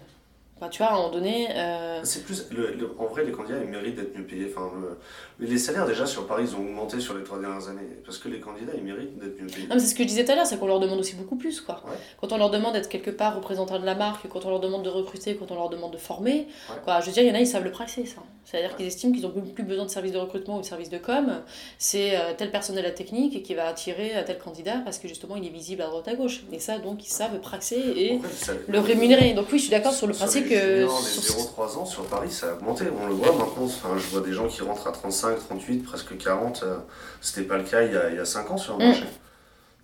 Enfin, tu vois, à un moment donné. euh, C'est plus, le- le- en vrai, les candidats ils méritent d'être mieux payés. Enfin, le- mais les salaires déjà sur Paris ils ont augmenté sur les trois dernières années parce que les candidats ils méritent d'être mieux payés. Non, mais c'est ce que je disais tout à l'heure, c'est qu'on leur demande aussi beaucoup plus, quoi. Ouais. Quand on leur demande d'être quelque part représentant de la marque, quand on leur demande de recruter, quand on leur demande de former, Ouais. quoi. Je veux dire, il y en a, ils savent le praxer, ça. C'est-à-dire Ouais. qu'ils estiment qu'ils n'ont plus besoin de service de recrutement ou de service de com. C'est euh, tel personnel à technique qui va attirer euh, tel candidat parce que justement, il est visible à droite à gauche. Et ça, donc, ils savent praxer et En fait, ça- le rémunérer. Donc oui, je suis d'accord sur le principe les que... sur- les 0-3 ans sur Paris, ça a augmenté. On le voit maintenant. Enfin, je vois des gens qui rentrent à 35, 38, presque 40. euh, C'était pas le cas il y a, il y a 5 ans sur le Mm. marché.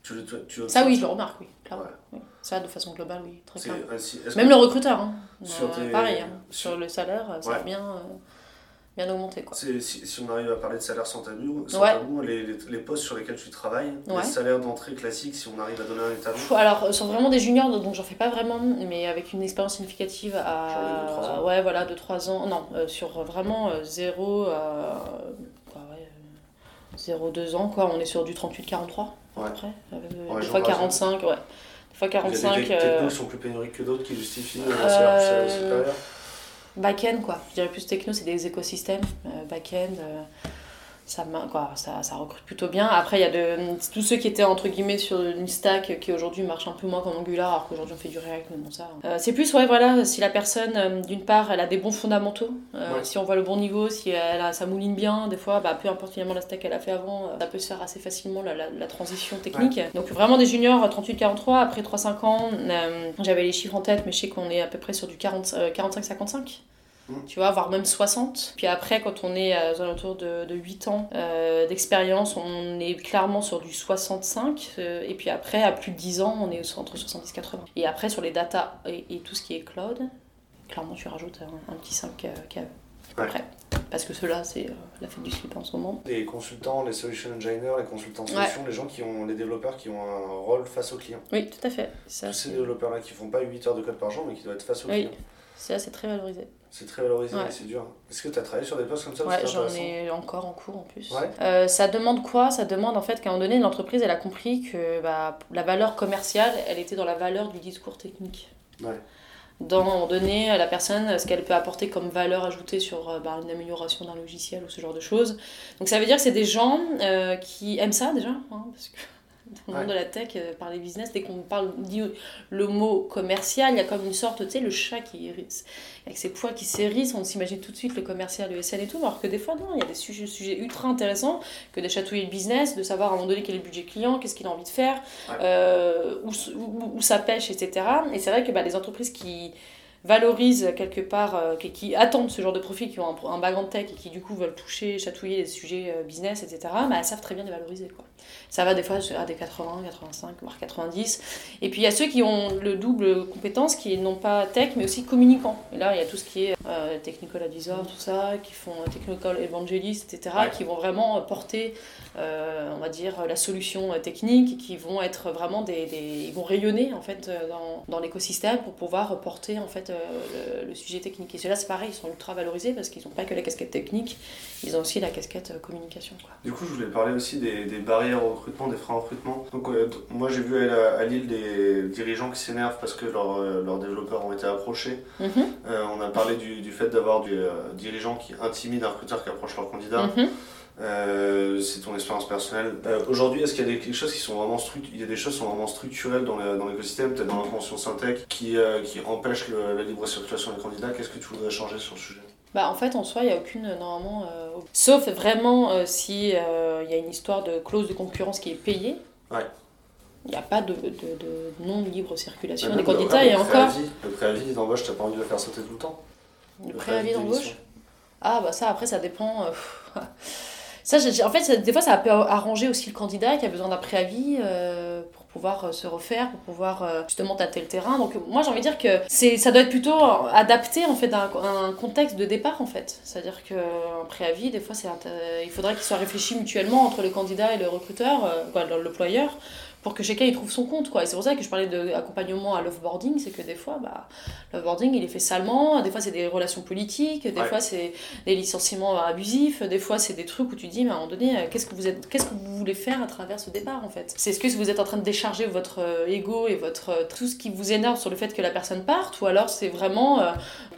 Tu, le- tu, tu Ça, oui, je le remarque, oui. clairement. Ouais. Oui. Ça, de façon globale, oui. Très euh, est-ce Même que- le recruteur, hein. Sur Euh, pareil, hein. sur- sur le salaire, ça a Ouais. bien, euh, bien augmenté. Quoi. c'est- si, si on arrive à parler de salaire sans tabou, sans Ouais. tabou, les, les, les postes sur lesquels tu travailles, Ouais. les salaires d'entrée classiques, si on arrive à donner un étalon. Pff, Alors, euh, sur vraiment des juniors, donc j'en fais pas vraiment, mais avec une expérience significative Genre à. de deux, trois ans. Ouais, voilà, de 3 ans. Non, euh, sur vraiment 0 à. Quoi, ouais, 0-2 ans, quoi. On est sur du 38-43, à Ouais. peu près. Euh, des fois parisienne. 45, ouais. Des fois Il y a 45. des tec- euh, technos qui sont plus pénuriques que d'autres qui justifient un salaire Euh, supérieur. Back-end, quoi. Je dirais plus techno, c'est des écosystèmes. Euh, Back-end, euh, ça, quoi, ça, ça recrute plutôt bien. Après, il y a de, tous ceux qui étaient entre guillemets sur une stack qui aujourd'hui marche un peu moins comme Angular, alors qu'aujourd'hui on fait du React, mais bon, ça. Euh, c'est plus, ouais, voilà, si la personne, euh, d'une part, elle a des bons fondamentaux, euh, Ouais. si on voit le bon niveau, si elle a, ça mouline bien, des fois, bah, peu importe finalement la stack qu'elle a fait avant, ça peut se faire assez facilement la, la, la transition technique. Donc, vraiment des juniors 38-43, après 3-5 ans, j'avais les chiffres en tête, mais je sais qu'on est à peu près sur du 40, euh, 45-55 tu vois, voire même 60. Puis après, quand on est aux alentours de, de 8 ans euh, d'expérience, on est clairement sur du 65. euh, et puis après, à plus de 10 ans, on est entre 70 et 80. Et après, sur les data et, et tout ce qui est cloud, clairement, tu rajoutes un, un petit 5 euh, KE. Ouais. Après. Parce que ceux-là, c'est euh, la fête du slip en ce moment. Les consultants, les solution engineers, les consultants solutions, les gens qui ont, les développeurs qui ont un rôle face au client. Oui, tout à fait. Ça, Tous ces développeurs-là qui font pas 8 heures de code par jour, mais qui doivent être face au Oui. client. Ça, c'est très valorisé. C'est très valorisé, Ouais. c'est dur. Est-ce que tu as travaillé sur des postes comme ça? Ouais, j'en ai encore en cours en plus. Ouais. Euh, ça demande quoi? Ça demande en fait qu'à un moment donné, l'entreprise, elle a compris que bah, la valeur commerciale, elle était dans la valeur du discours technique. Ouais. Dans, à un moment donné, la personne, ce qu'elle peut apporter comme valeur ajoutée sur euh, bah, une amélioration d'un logiciel ou ce genre de choses. Donc ça veut dire que c'est des gens euh, qui aiment ça déjà, hein, parce que dans le monde de la tech, euh, par les business, dès qu'on parle, dit le mot commercial, il y a comme une sorte, tu sais, le chat qui hérisse, avec ses poils qui s'hérissent, on s'imagine tout de suite le commercial, le SN et tout, alors que des fois, non, il y a des sujets, sujets ultra intéressants que de chatouiller le business, de savoir à un moment donné quel est le budget client, qu'est-ce qu'il a envie de faire, euh, où, où, où ça pêche, etc. Et c'est vrai que bah, les entreprises qui valorisent quelque part, euh, qui, qui attendent ce genre de profils, qui ont un, un background tech et qui du coup veulent toucher, chatouiller les sujets euh, business, etc., bah, elles savent très bien les valoriser. Quoi. Ça va des fois à des 80, 85, voire 90. Et puis il y a ceux qui ont le double compétence, qui n'ont pas tech, mais aussi communicant. Et là, il y a tout ce qui est euh, technical advisor, tout ça, qui font euh, technical evangelist, etc., Ouais. qui vont vraiment porter, on va dire, la solution euh, technique, qui vont être vraiment des, des- Ils vont rayonner, en fait, euh, dans, dans l'écosystème pour pouvoir porter, en fait, euh, le, le sujet technique. Et ceux-là, c'est pareil, ils sont ultra valorisés parce qu'ils n'ont pas que la casquette technique, ils ont aussi la casquette communication. Quoi. Du coup, je voulais parler aussi des, des barrières au recrutement, des freins au recrutement. Donc, moi, j'ai vu à, à, Lille des dirigeants qui s'énervent parce que leurs, développeurs ont été approchés. Mhm. on a parlé du, du fait d'avoir des dirigeants qui intimident un recruteur qui approche leur candidat. Mhm. Euh, c'est ton expérience personnelle. Euh, aujourd'hui, est-ce qu'il y a des, quelque chose qui sont vraiment il y a des choses qui sont vraiment structurelles dans l'écosystème, peut-être dans la convention Syntec, qui, euh, qui empêchent la libre circulation des candidats? Qu'est-ce que tu voudrais changer sur le sujet? Bah, en fait, en soi, il n'y a aucune, normalement, sauf vraiment si il y a une histoire de clause de concurrence qui est payée. Ouais. Il n'y a pas de, de, de non-libre circulation des candidats et encore. Le préavis d'embauche, tu n'as pas envie de le faire sauter tout le temps? Le, préavis, d'embauche Ah, bah ça, après, ça dépend. Ça, en fait, des fois, ça peut arranger aussi le candidat qui a besoin d'un préavis euh, pour pouvoir euh, se refaire, pour pouvoir euh, justement tâter le terrain. Donc, moi, j'ai envie de dire que c'est, ça doit être plutôt adapté en fait à un, contexte de départ en fait. C'est-à-dire qu'un préavis, des fois, c'est, il faudrait qu'il soit réfléchi mutuellement entre le candidat et le recruteur, l'employeur, pour que chacun y trouve son compte quoi. Et c'est pour ça que je parlais d'accompagnement à l'offboarding c'est que des fois bah l'offboarding il est fait salement. Des fois c'est des relations politiques des fois c'est des licenciements abusifs des fois c'est des trucs où tu dis mais à un moment donné euh, qu'est-ce que vous êtes qu'est-ce que vous voulez faire à travers ce départ en fait? C'est ce que vous êtes en train de décharger votre euh, ego et votre euh, tout ce qui vous énerve sur le fait que la personne parte ou alors c'est vraiment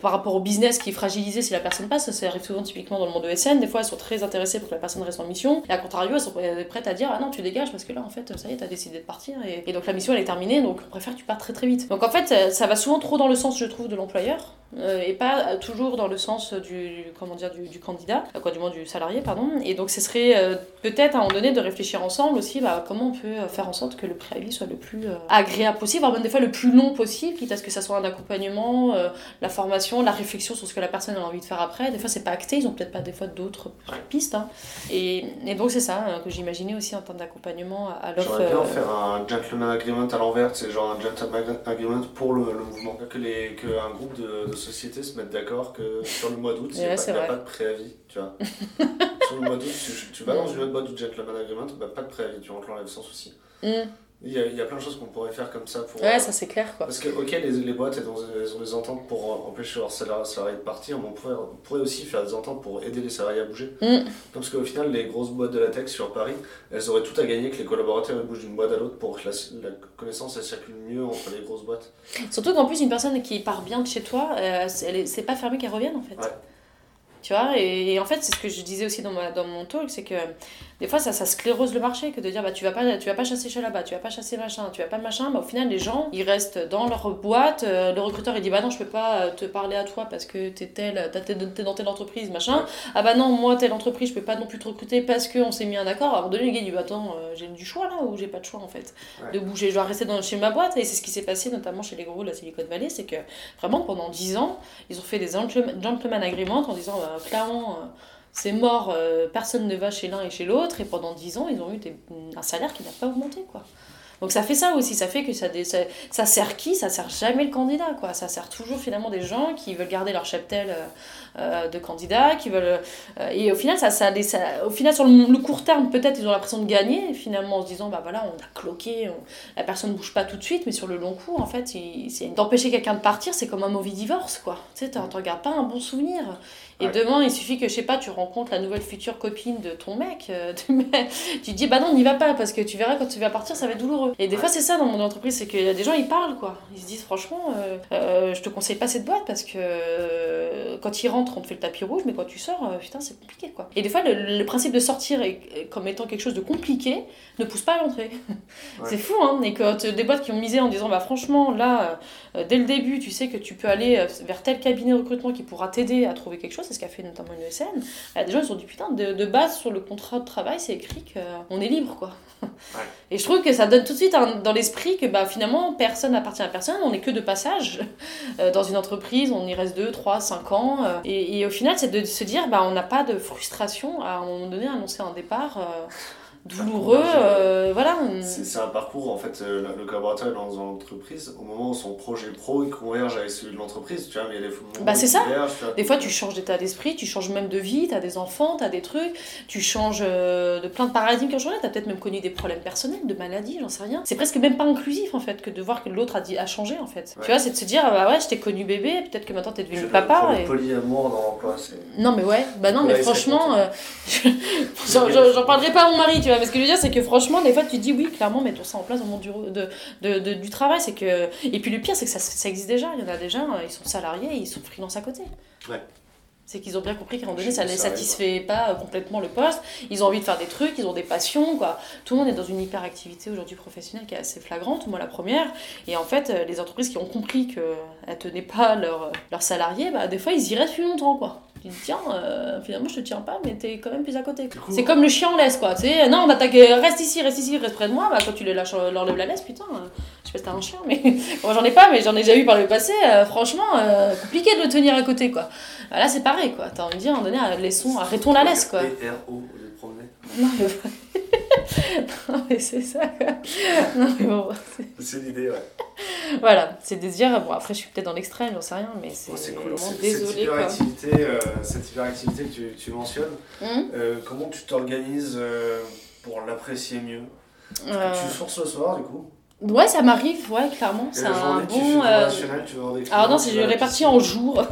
par rapport au business qui est fragilisé si la personne passe ça arrive souvent typiquement dans le monde ESN. Des fois elles sont très intéressées pour que la personne reste en mission. Et à contrario elles sont prêtes à dire ah non tu dégages parce que là en fait ça y est t'as décidé de partir et, donc la mission elle est terminée donc on préfère que tu partes très très vite. Donc en fait ça, va souvent trop dans le sens je trouve de l'employeur euh, et pas toujours dans le sens du comment dire du, candidat quoi du moins du salarié pardon et donc ce serait euh, peut-être à un moment donné de réfléchir ensemble aussi bah, comment on peut faire en sorte que le préavis soit le plus euh, agréable possible voire même des fois le plus long possible quitte à ce que ça soit un accompagnement la formation la réflexion sur ce que la personne a envie de faire après des fois c'est pas acté ils ont peut-être pas des fois d'autres pistes hein. et, et, donc c'est ça hein, que j'imaginais aussi en termes d'accompagnement à, l'offre faire un gentleman agreement à l'envers, c'est genre un gentleman agreement pour le, le mouvement. Que, les, que un groupe de, de sociétés se mettent d'accord que sur le mois d'août, il n'y a, pas de préavis, tu vois. sur le mois d'août, tu, tu, vas dans une autre boîte du gentleman agreement, bah, pas de préavis, tu rentres l'enlèves sans souci. Mm. Il y, a, il y, a, plein de choses qu'on pourrait faire comme ça pour. Ouais, ça c'est clair quoi. Parce que, ok, les, les boîtes elles ont, elles ont, des ententes pour empêcher leurs salariés, de partir, mais on pourrait, on pourrait, aussi faire des ententes pour aider les salariés à bouger. Mm. Parce qu'au final, les grosses boîtes de la tech sur Paris, elles auraient tout à gagner que les collaborateurs bougent d'une boîte à l'autre pour que la, la, connaissance elle circule mieux entre les grosses boîtes. Surtout qu'en plus, une personne qui part bien de chez toi, euh, c'est pas fermé qu'elle revienne en fait. Ouais. Tu vois, et, en fait, c'est ce que je disais aussi dans, ma, dans mon talk, c'est que des fois, ça, ça sclérose le marché que de dire, bah, tu vas pas, tu vas pas chasser chez là-bas, tu vas pas chasser machin, tu vas pas machin. Bah, au final, les gens, ils restent dans leur boîte. Euh, le recruteur, il dit, bah non, je peux pas euh, te parler à toi parce que t'es tel, t'es dans telle entreprise, machin. Ah bah non, moi, telle entreprise, je peux pas non plus te recruter parce qu'on s'est mis un accord. À un moment donné, le gars, il dit, bah attends, euh, j'ai du choix là ou j'ai pas de choix en fait de bouger. Je dois rester dans, chez ma boîte. Et c'est ce qui s'est passé notamment chez les gros de la Silicon Valley, c'est que vraiment pendant 10 ans, ils ont fait des gentleman agreements en disant, bah, clairement, c'est mort, euh, personne ne va chez l'un et chez l'autre, et pendant 10 ans, ils ont eu un salaire qui n'a pas augmenté, quoi. Donc ça fait ça aussi, ça fait que ça, ça, ça, sert qui? Ça sert jamais le candidat, quoi. Ça sert toujours finalement des gens qui veulent garder leur cheptel euh, euh, de candidats, qui veulent... et au final, ça, ça, au final sur le, court terme, peut-être ils ont l'impression de gagner, finalement, en se disant, bah voilà, on a cloqué, la personne ne bouge pas tout de suite, mais sur le long cours, en fait, d'empêcher quelqu'un de partir, c'est comme un mauvais divorce, quoi. Tu sais, tu regardes pas un bon souvenir. Et demain, il suffit que, je sais pas, tu rencontres la nouvelle future copine de ton mec, euh, tu dis, bah non, n'y va pas, parce que tu verras quand tu vas partir, ça va être douloureux. Et des fois, c'est ça dans mon entreprise, c'est qu'il y a des gens, ils parlent, quoi. Ils se disent, franchement, euh, euh, je te conseille pas cette boîte, parce que quand ils rentrent, on te fait le tapis rouge, mais quand tu sors, putain, c'est compliqué, quoi. Et des fois, le, principe de sortir comme étant quelque chose de compliqué ne pousse pas à l'entrée. c'est fou, hein. Et quand des boîtes qui ont misé en disant, bah franchement, là, dès le début, tu sais que tu peux aller vers tel cabinet de recrutement qui pourra t'aider à trouver quelque chose, c'est ce qu'a fait notamment une ESN, bah, des gens ils ont dit putain, de, base sur le contrat de travail, c'est écrit qu'on est libre quoi. Et je trouve que ça donne tout de suite dans l'esprit que bah, finalement personne n'appartient à personne, on n'est que de passage euh, dans une entreprise, on y reste 2, 3, 5 ans. Euh, et, au final, c'est de se dire bah, on n'a pas de frustration à un moment donné annoncer un départ. Euh, douloureux, euh, voilà. C'est un parcours, en fait, euh, le collaborateur est dans l'entreprise, au moment où son projet pro il converge avec celui de l'entreprise, tu vois, mais il y a des Bah c'est ça, des fois tu changes d'état d'esprit, tu changes même de vie, tu as des enfants, tu as des trucs, tu changes euh, de plein de paradigmes qui ont changé, tu as peut-être même connu des problèmes personnels, de maladies, j'en sais rien. C'est presque même pas inclusif, en fait, que de voir que l'autre a, dit, a changé, en fait. Tu vois, c'est de se dire, bah ouais, je t'ai connu bébé, peut-être que maintenant t'es devenu papa. Le, et... polyamour dans l'emploi, Non mais ouais, bah non, mais franchement, j'en parlerai pas à mon mari, tu vois, mais ce que je veux dire, c'est que franchement, des fois, tu dis oui, clairement, mettons ça en place au monde du, de, de, de, du travail. C'est que... Et puis le pire, c'est que ça, ça, existe déjà. Il y en a déjà, ils sont salariés ils sont freelance à côté. Ouais. C'est qu'ils ont bien compris qu'à un moment donné, ça ne les satisfait pas euh, complètement le poste. Ils ont envie de faire des trucs, ils ont des passions. Quoi. Tout le monde est dans une hyperactivité aujourd'hui professionnelle qui est assez flagrante, moi la première. Et en fait, euh, les entreprises qui ont compris qu'elles ne tenaient pas leurs leur salariés, bah, des fois, ils y restent plus longtemps. Quoi. Tu dis, tiens, euh, finalement, je te tiens pas, mais t'es quand même plus à côté. C'est comme le chien en laisse, quoi. Tu sais, non, on attaque, reste ici, reste ici, reste près de moi. Bah, quand tu les lâches, leur lèves la laisse, putain, euh, je sais pas si t'as un chien, mais moi j'en ai pas, mais j'en ai déjà eu par le passé. Euh, franchement, compliqué de le tenir à côté, quoi. Bah, là, c'est pareil, quoi. T'as envie de dire, à un moment donné, laissons, arrêtons la laisse, quoi. Non, mais... non, mais c'est ça, quoi. Non, mais bon. C'est l'idée, ouais. voilà, c'est des dire, bon après je suis peut-être dans l'extrême, j'en sais rien, mais c'est vraiment désolé. Cette hyperactivité, euh, cette hyperactivité que tu, tu mentionnes, hum euh, comment tu t'organises euh, pour l'apprécier mieux? Tu sources le soir du coup Ouais, ça m'arrive, ouais, clairement. C'est un bon. Tu fais tu Alors non, c'est réparti en jours.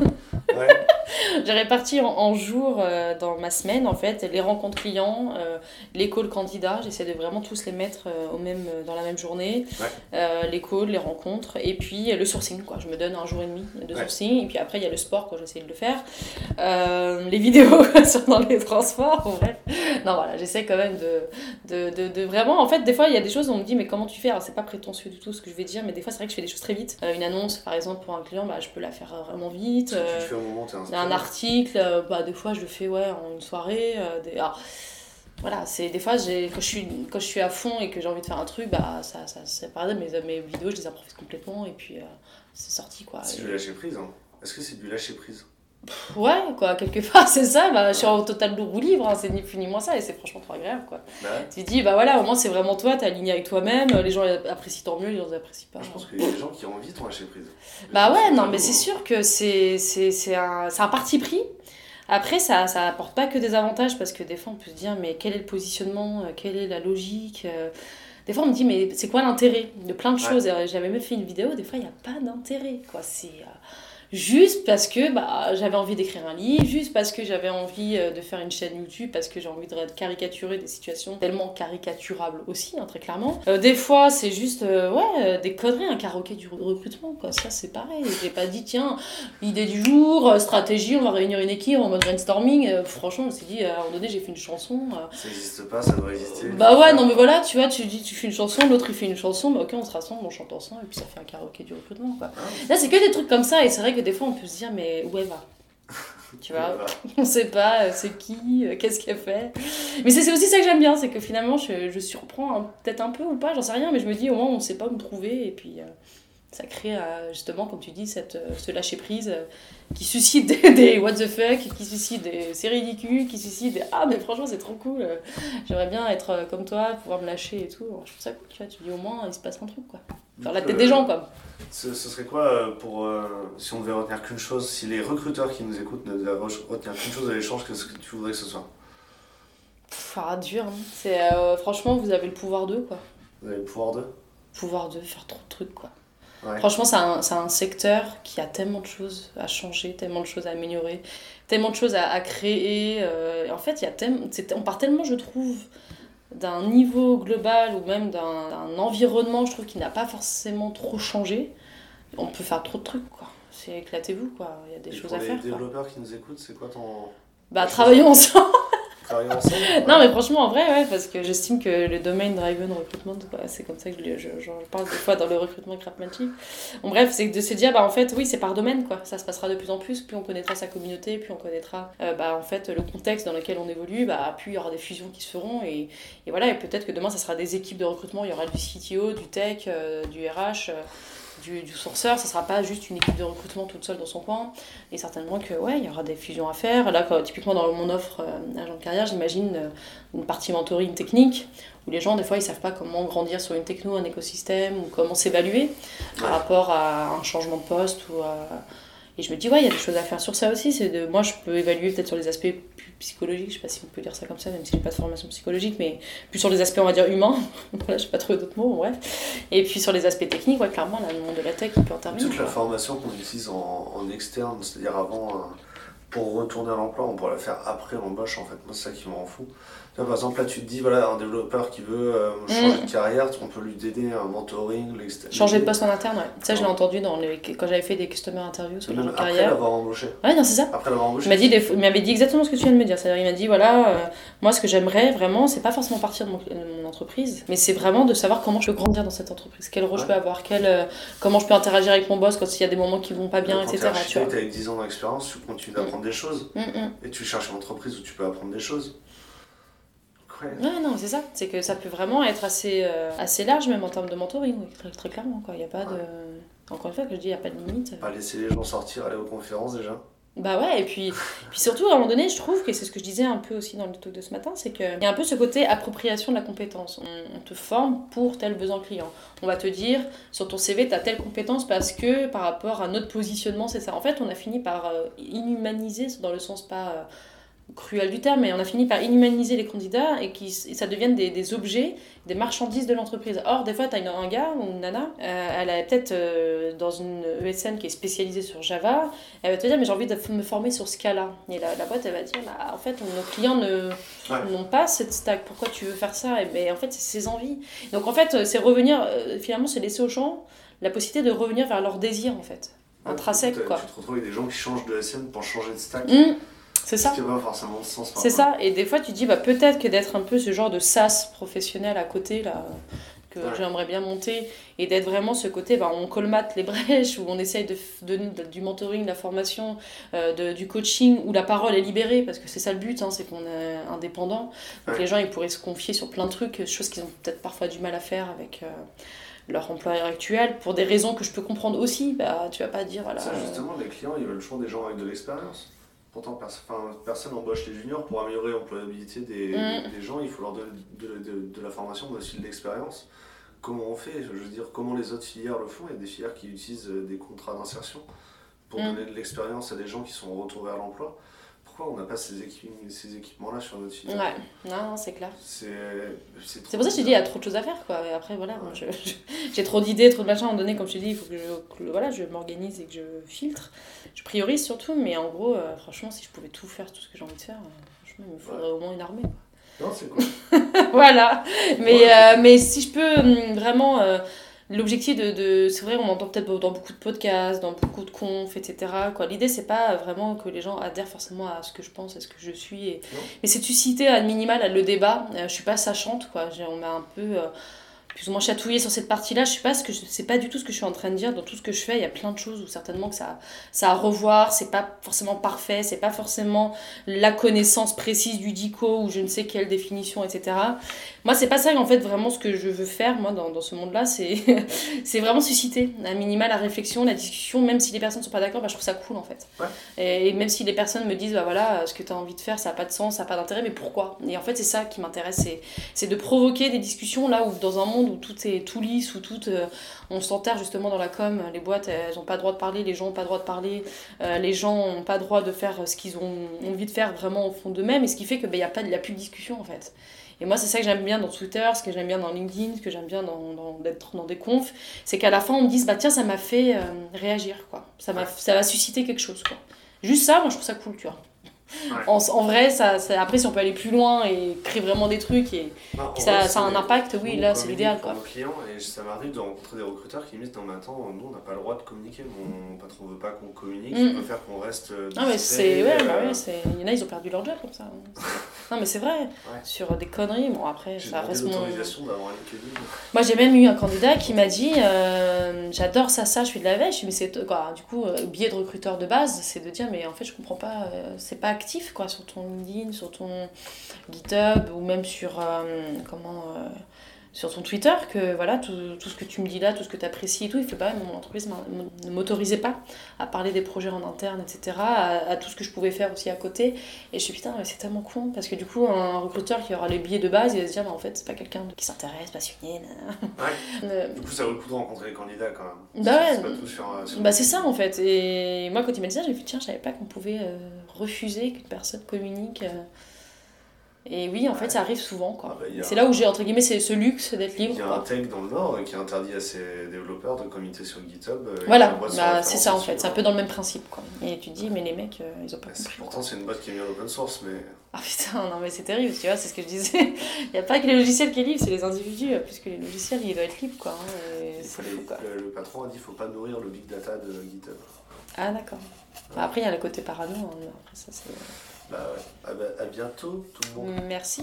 Ouais. j'ai réparti en, jours euh, dans ma semaine, en fait, les rencontres clients, euh, les calls candidats. J'essaie de vraiment tous les mettre euh, au même, dans la même journée. les calls, les rencontres. Et puis le sourcing, quoi. Je me donne un jour et demi de sourcing. Et puis après, il y a le sport, quand j'essaie de le faire. les vidéos dans les transports, bref. Non, voilà, j'essaie quand même de, de, de, de, vraiment. En fait, des fois, il y a des choses où on me dit, mais comment tu fais? Alors, c'est pas prétentieux du tout ce que je vais dire, mais des fois, c'est vrai que je fais des choses très vite. une annonce, par exemple, pour un client, bah, je peux la faire vraiment vite. Tu fais au moment, un article, euh, bah, des fois je le fais ouais, en une soirée. Euh, des... voilà, c'est des fois quand je, suis, quand je suis à fond et que j'ai envie de faire un truc, bah, ça, ça, c'est pareil, mes, mes vidéos je les improvise complètement et puis euh, c'est sorti quoi. C'est du lâcher prise, hein. Est-ce que c'est du lâcher prise? Ouais, quoi, quelque part, c'est ça. Bah, je suis en total roue libre, hein, c'est ni plus ni moins ça, et c'est franchement trop agréable, quoi. Bah tu te dis, bah voilà, au moins c'est vraiment toi, t'es aligné avec toi-même, les gens apprécient tant mieux, les gens apprécient pas. Je pense qu'il y a des gens qui ont envie de lâcher prise. Bah ouais, non, mais c'est sûr que c'est, un, un parti pris. Après, ça, ça apporte pas que des avantages, parce que des fois on peut se dire, mais quel est le positionnement, euh, quelle est la logique euh. des fois, on me dit, mais c'est quoi l'intérêt de plein de choses? J'avais même fait une vidéo, des fois, il n'y a pas d'intérêt. quoi. C'est, euh, juste parce que bah, j'avais envie d'écrire un livre, juste parce que j'avais envie euh, de faire une chaîne YouTube, parce que j'ai envie de caricaturer des situations tellement caricaturables aussi, hein, très clairement. Euh, des fois, c'est juste, euh, ouais, des conneries, un karaoké du recrutement, quoi. Ça, c'est pareil. J'ai pas dit, tiens, idée du jour, stratégie, on va réunir une équipe en mode brainstorming. franchement, je me suis dit, à un moment donné, j'ai fait une chanson. Ça n'existe pas, ça doit exister. Bah ouais, non, mais voilà, tu vois, tu dis, tu fais une chanson, l'autre il fait une chanson, bah ok, on se rassemble, on chante ensemble, et puis ça fait un karaoké du recrutement, quoi. Ah. Là, c'est que des trucs comme ça, et c'est vrai que des fois on peut se dire, mais où elle va tu vois, on sait pas euh, c'est qui, euh, qu'est-ce qu'elle fait. Mais c'est aussi ça que j'aime bien, c'est que finalement je, je surprends peut-être un peu ou pas, j'en sais rien, mais je me dis au moins on sait pas où me trouver et puis euh, ça crée justement, comme tu dis, cette, ce lâcher prise qui suscite des, what the fuck, qui suscite des c'est ridicule, qui suscite des ah mais franchement c'est trop cool, j'aimerais bien être comme toi, pouvoir me lâcher et tout. je trouve ça cool, tu vois, tu dis au moins il se passe un truc quoi. Dans la tête des gens quoi. Ce, serait quoi euh, pour, euh, si on devait retenir qu'une chose, si les recruteurs qui nous écoutent ne devaient retenir qu'une chose de l'échange, qu'est-ce que tu voudrais que ce soit? Ah, dur. Hein. C'est, euh, franchement, vous avez le pouvoir d'eux, quoi. Vous avez le pouvoir d'eux? Pouvoir d'eux, faire trop de trucs, quoi. Franchement, c'est un, un, secteur qui a tellement de choses à changer, tellement de choses à améliorer, tellement de choses à, à créer. en fait, y a tellement, on part tellement, je trouve, d'un niveau global ou même d'un environnement, je trouve, qui n'a pas forcément trop changé, on peut faire trop de trucs, quoi. C'est éclatez-vous, quoi. Il y a des choses à faire. Les développeurs qui nous écoutent, c'est quoi ton. Bah, travaillons ensemble non, mais franchement, en vrai, ouais, parce que j'estime que le domaine driven recruitment, c'est comme ça que je, je, parle des fois dans le recrutement craftsmanship. Bon, bref, c'est de se dire, bah en fait, oui, c'est par domaine, quoi. Ça se passera de plus en plus, plus on connaîtra sa communauté, plus on connaîtra, euh, bah en fait, le contexte dans lequel on évolue, bah plus il y aura des fusions qui se feront, et, et voilà, et peut-être que demain, ça sera des équipes de recrutement, il y aura du CTO, du tech, euh, du RH. Euh, du, du sourceur, ça sera pas juste une équipe de recrutement toute seule dans son coin. Et certainement que ouais, il y aura des fusions à faire. Là, typiquement dans mon offre euh, agent de carrière, j'imagine euh, une partie mentoring technique où les gens des fois ils savent pas comment grandir sur une techno, un écosystème ou comment s'évaluer par rapport à un changement de poste ou à et je me dis, ouais, il y a des choses à faire sur ça aussi. C'est de, moi, je peux évaluer peut-être sur les aspects plus psychologiques, je sais pas si on peut dire ça comme ça, même si j'ai pas de formation psychologique, mais plus sur les aspects, on va dire, humains. voilà, je sais pas trouvé d'autres mots, bref. Et puis sur les aspects techniques, ouais, clairement, là, le monde de la tech, il peut intervenir. Toute la formation qu'on utilise en, en externe, c'est-à-dire avant, euh, pour retourner à l'emploi, on pourrait la faire après l'embauche, en fait. Moi, c'est ça qui me rend fou par exemple, là, tu te dis, voilà, un développeur qui veut euh, changer mm. de carrière, on peut lui aider un mentoring, Changer de poste en interne, ouais. Ça, je l'ai entendu dans les... quand j'avais fait des customer interviews sur le carrière. Après l'avoir embauché. Ouais, non, c'est ça. Après l'avoir embauché. Il m'avait dit, il dit exactement ce que tu viens de me dire. C'est-à-dire, il m'a dit, voilà, euh, moi, ce que j'aimerais vraiment, c'est pas forcément partir de mon, entreprise, mais c'est vraiment de savoir comment je peux grandir dans cette entreprise, quel rôle je peux avoir, quel, euh, comment je peux interagir avec mon boss quand il y a des moments qui vont pas bien, etc. Tu as 10 ans d'expérience, tu continues d'apprendre des choses, mm, mm. et tu cherches une entreprise où tu peux apprendre des choses. Ouais, non, c'est ça. C'est que ça peut vraiment être assez, euh, assez large, même en termes de mentoring, très, très clairement. Il n'y a pas de. Encore une fois, que je dis, il n'y a pas de limite. Pas laisser les gens sortir, aller aux conférences déjà. Bah ouais, et puis, puis surtout, à un moment donné, je trouve que c'est ce que je disais un peu aussi dans le talk de ce matin, c'est qu'il y a un peu ce côté appropriation de la compétence. On, te forme pour tel besoin client. On va te dire, sur ton CV, tu as telle compétence parce que par rapport à notre positionnement, c'est ça. En fait, on a fini par euh, inhumaniser, dans le sens pas. Euh, cruel du terme, mais on a fini par inhumaniser les candidats et que ça devienne des, des, objets, des marchandises de l'entreprise. Or, des fois, tu as un gars ou une nana, euh, elle est peut-être euh, dans une ESN qui est spécialisée sur Java, elle va te dire, mais j'ai envie de me former sur ce cas-là. Et la, la boîte, elle va dire, bah, en fait, nos clients n'ont pas cette stack, pourquoi tu veux faire ça? Et ben, en fait, c'est ses envies. Donc, en fait, c'est revenir, euh, finalement, c'est laisser aux gens la possibilité de revenir vers leur désir, en fait. Intrinsèque, quoi. Tu te retrouves avec des gens qui changent de ESN pour changer de stack. Mmh. C'est ça. C'est ça. Et des fois, tu dis, bah, peut-être que d'être un peu ce genre de SaaS professionnel à côté, là, que j'aimerais bien monter, et d'être vraiment ce côté, bah, on colmate les brèches, où on essaye de, donner du mentoring, de la formation, euh, de, du coaching, où la parole est libérée, parce que c'est ça le but, hein, c'est qu'on est indépendant. Donc les gens, ils pourraient se confier sur plein de trucs, choses qu'ils ont peut-être parfois du mal à faire avec. Euh, leur employeur actuel pour des raisons que je peux comprendre aussi bah tu vas pas dire voilà ça justement les clients ils veulent toujours des gens avec de l'expérience Pourtant, personne n'embauche les juniors pour améliorer l'employabilité des, mm. des, gens. Il faut leur donner de, de, de, la formation, mais aussi de l'expérience. Comment on fait? Je veux dire, comment les autres filières le font? Il y a des filières qui utilisent des contrats d'insertion pour mm. donner de l'expérience à des gens qui sont en retour vers l'emploi on n'a pas ces, ces équipements-là sur notre site Ouais, non, c'est clair. C'est pour ça que je te dis, il y a trop de choses à faire, quoi. Et après, voilà, j'ai trop d'idées, trop de machins. À un moment donné, comme je te dis, il faut que je, voilà, je m'organise et que je filtre. Je priorise surtout, mais en gros, euh, franchement, si je pouvais tout faire, tout ce que j'ai envie de faire, euh, franchement, il me faudrait au moins une armée, quoi. Non, c'est cool. voilà. Mais, euh, mais si je peux hum, vraiment L'objectif de, de c'est vrai, on entend peut-être dans beaucoup de podcasts, dans beaucoup de confs, etc. Quoi. L'idée, c'est pas vraiment que les gens adhèrent forcément à ce que je pense, à ce que je suis. Et... Mais c'est de susciter à minimal le débat. Euh, je suis pas sachante, quoi. On m'a un peu. Plus ou moins chatouiller sur cette partie-là. Je sais pas ce que c'est pas du tout ce que je suis en train de dire dans tout ce que je fais. Il y a plein de choses où certainement que ça, ça à revoir. C'est pas forcément parfait. C'est pas forcément la connaissance précise du dico ou je ne sais quelle définition, etc. Moi, c'est pas ça en fait vraiment ce que je veux faire moi dans, dans ce monde-là. C'est c'est vraiment susciter un minima la réflexion, la discussion. Même si les personnes sont pas d'accord, bah, je trouve ça cool en fait. Et, même si les personnes me disent bah voilà ce que tu as envie de faire, ça a pas de sens, ça a pas d'intérêt, mais pourquoi? Et en fait, c'est ça qui m'intéresse, c'est de provoquer des discussions là où dans un monde où tout est tout lisse, où tout, euh, on s'enterre justement dans la com, les boîtes elles n'ont pas le droit de parler, les gens n'ont pas le droit de parler, euh, les gens n'ont pas le droit de faire ce qu'ils ont envie de faire vraiment au fond d'eux-mêmes, et ce qui fait qu'il n'y ben, a, pas, a plus de discussion en fait. Et moi, c'est ça que j'aime bien dans Twitter, ce que j'aime bien dans LinkedIn, ce que j'aime bien dans, dans, d'être dans des confs, c'est qu'à la fin, on me dise, bah tiens, ça m'a fait euh, réagir, quoi. Ça, m'a, ça va susciter quelque chose, quoi. Juste ça, moi, je trouve ça cool, tu vois. En, en, vrai, ça, ça, après, si on peut aller plus loin et créer vraiment des trucs et bah, ça, ça, a un impact, oui, là, c'est l'idéal. Quoi. clients, et ça m'arrive de rencontrer des recruteurs qui me disent Non, mais attends, nous, on n'a pas le droit de communiquer. Mon patron veut pas qu'on communique, mm. peut faire qu'on reste. Euh, non, mais c'est. Ouais, bah, ouais, c'est... Il y en a, ils ont perdu leur job comme ça. non, mais c'est vrai. Sur des conneries, bon, après, ça reste mon. Moi, j'ai même eu un candidat qui m'a dit euh, J'adore ça, ça, je suis de la veille. Je mais c'est quoi Du coup, euh, biais de recruteur de base, c'est de dire Mais en fait, je comprends pas, c'est pas actif quoi, sur ton LinkedIn, sur ton GitHub ou même sur euh, comment, euh, sur ton Twitter que voilà tout, tout ce que tu me dis là, tout ce que tu apprécies et tout, il fait pas, mon entreprise ne m'autorisait pas à parler des projets en interne, etc., à, à tout ce que je pouvais faire aussi à côté. Et je suis putain, mais c'est tellement con parce que du coup, un recruteur qui aura les billets de base, il va se dire, bah, en fait, c'est pas quelqu'un qui s'intéresse, passionné. nanana. Euh, Du coup, ça vaut le coup de rencontrer les candidats quand même. Bah ouais. C'est pas tout sur. sur- Bah c'est ça en fait. Et moi quand il m'a dit ça, j'ai fait tiens, je savais pas qu'on pouvait euh, refuser qu'une personne communique. euh. Et oui, en fait, ça arrive souvent quoi. Ah bah, il a- C'est là où j'ai entre guillemets c'est ce luxe d'être Il libre. y a un tech dans le Nord euh, qui interdit à ses développeurs de communiquer sur GitHub. euh, Voilà, bah, c'est ça en fait, c'est un peu dans le même principe quoi. Et tu te dis mais les mecs ils ont pas Bah, compris. Pourtant, c'est une boîte qui est mise en open source, mais Ah putain, non mais c'est terrible, tu vois, c'est ce que je disais. Il n'y a pas que les logiciels qui est libre, c'est les individus, euh, plus que les logiciels, il doit être libre quoi. hein, et il quoi. le, patron a dit qu'il faut pas nourrir le big data de GitHub. Ah d'accord. Après il y a le côté parano, hein, après ça c'est. Bah ouais. Ah bah, à bientôt tout le monde. Merci.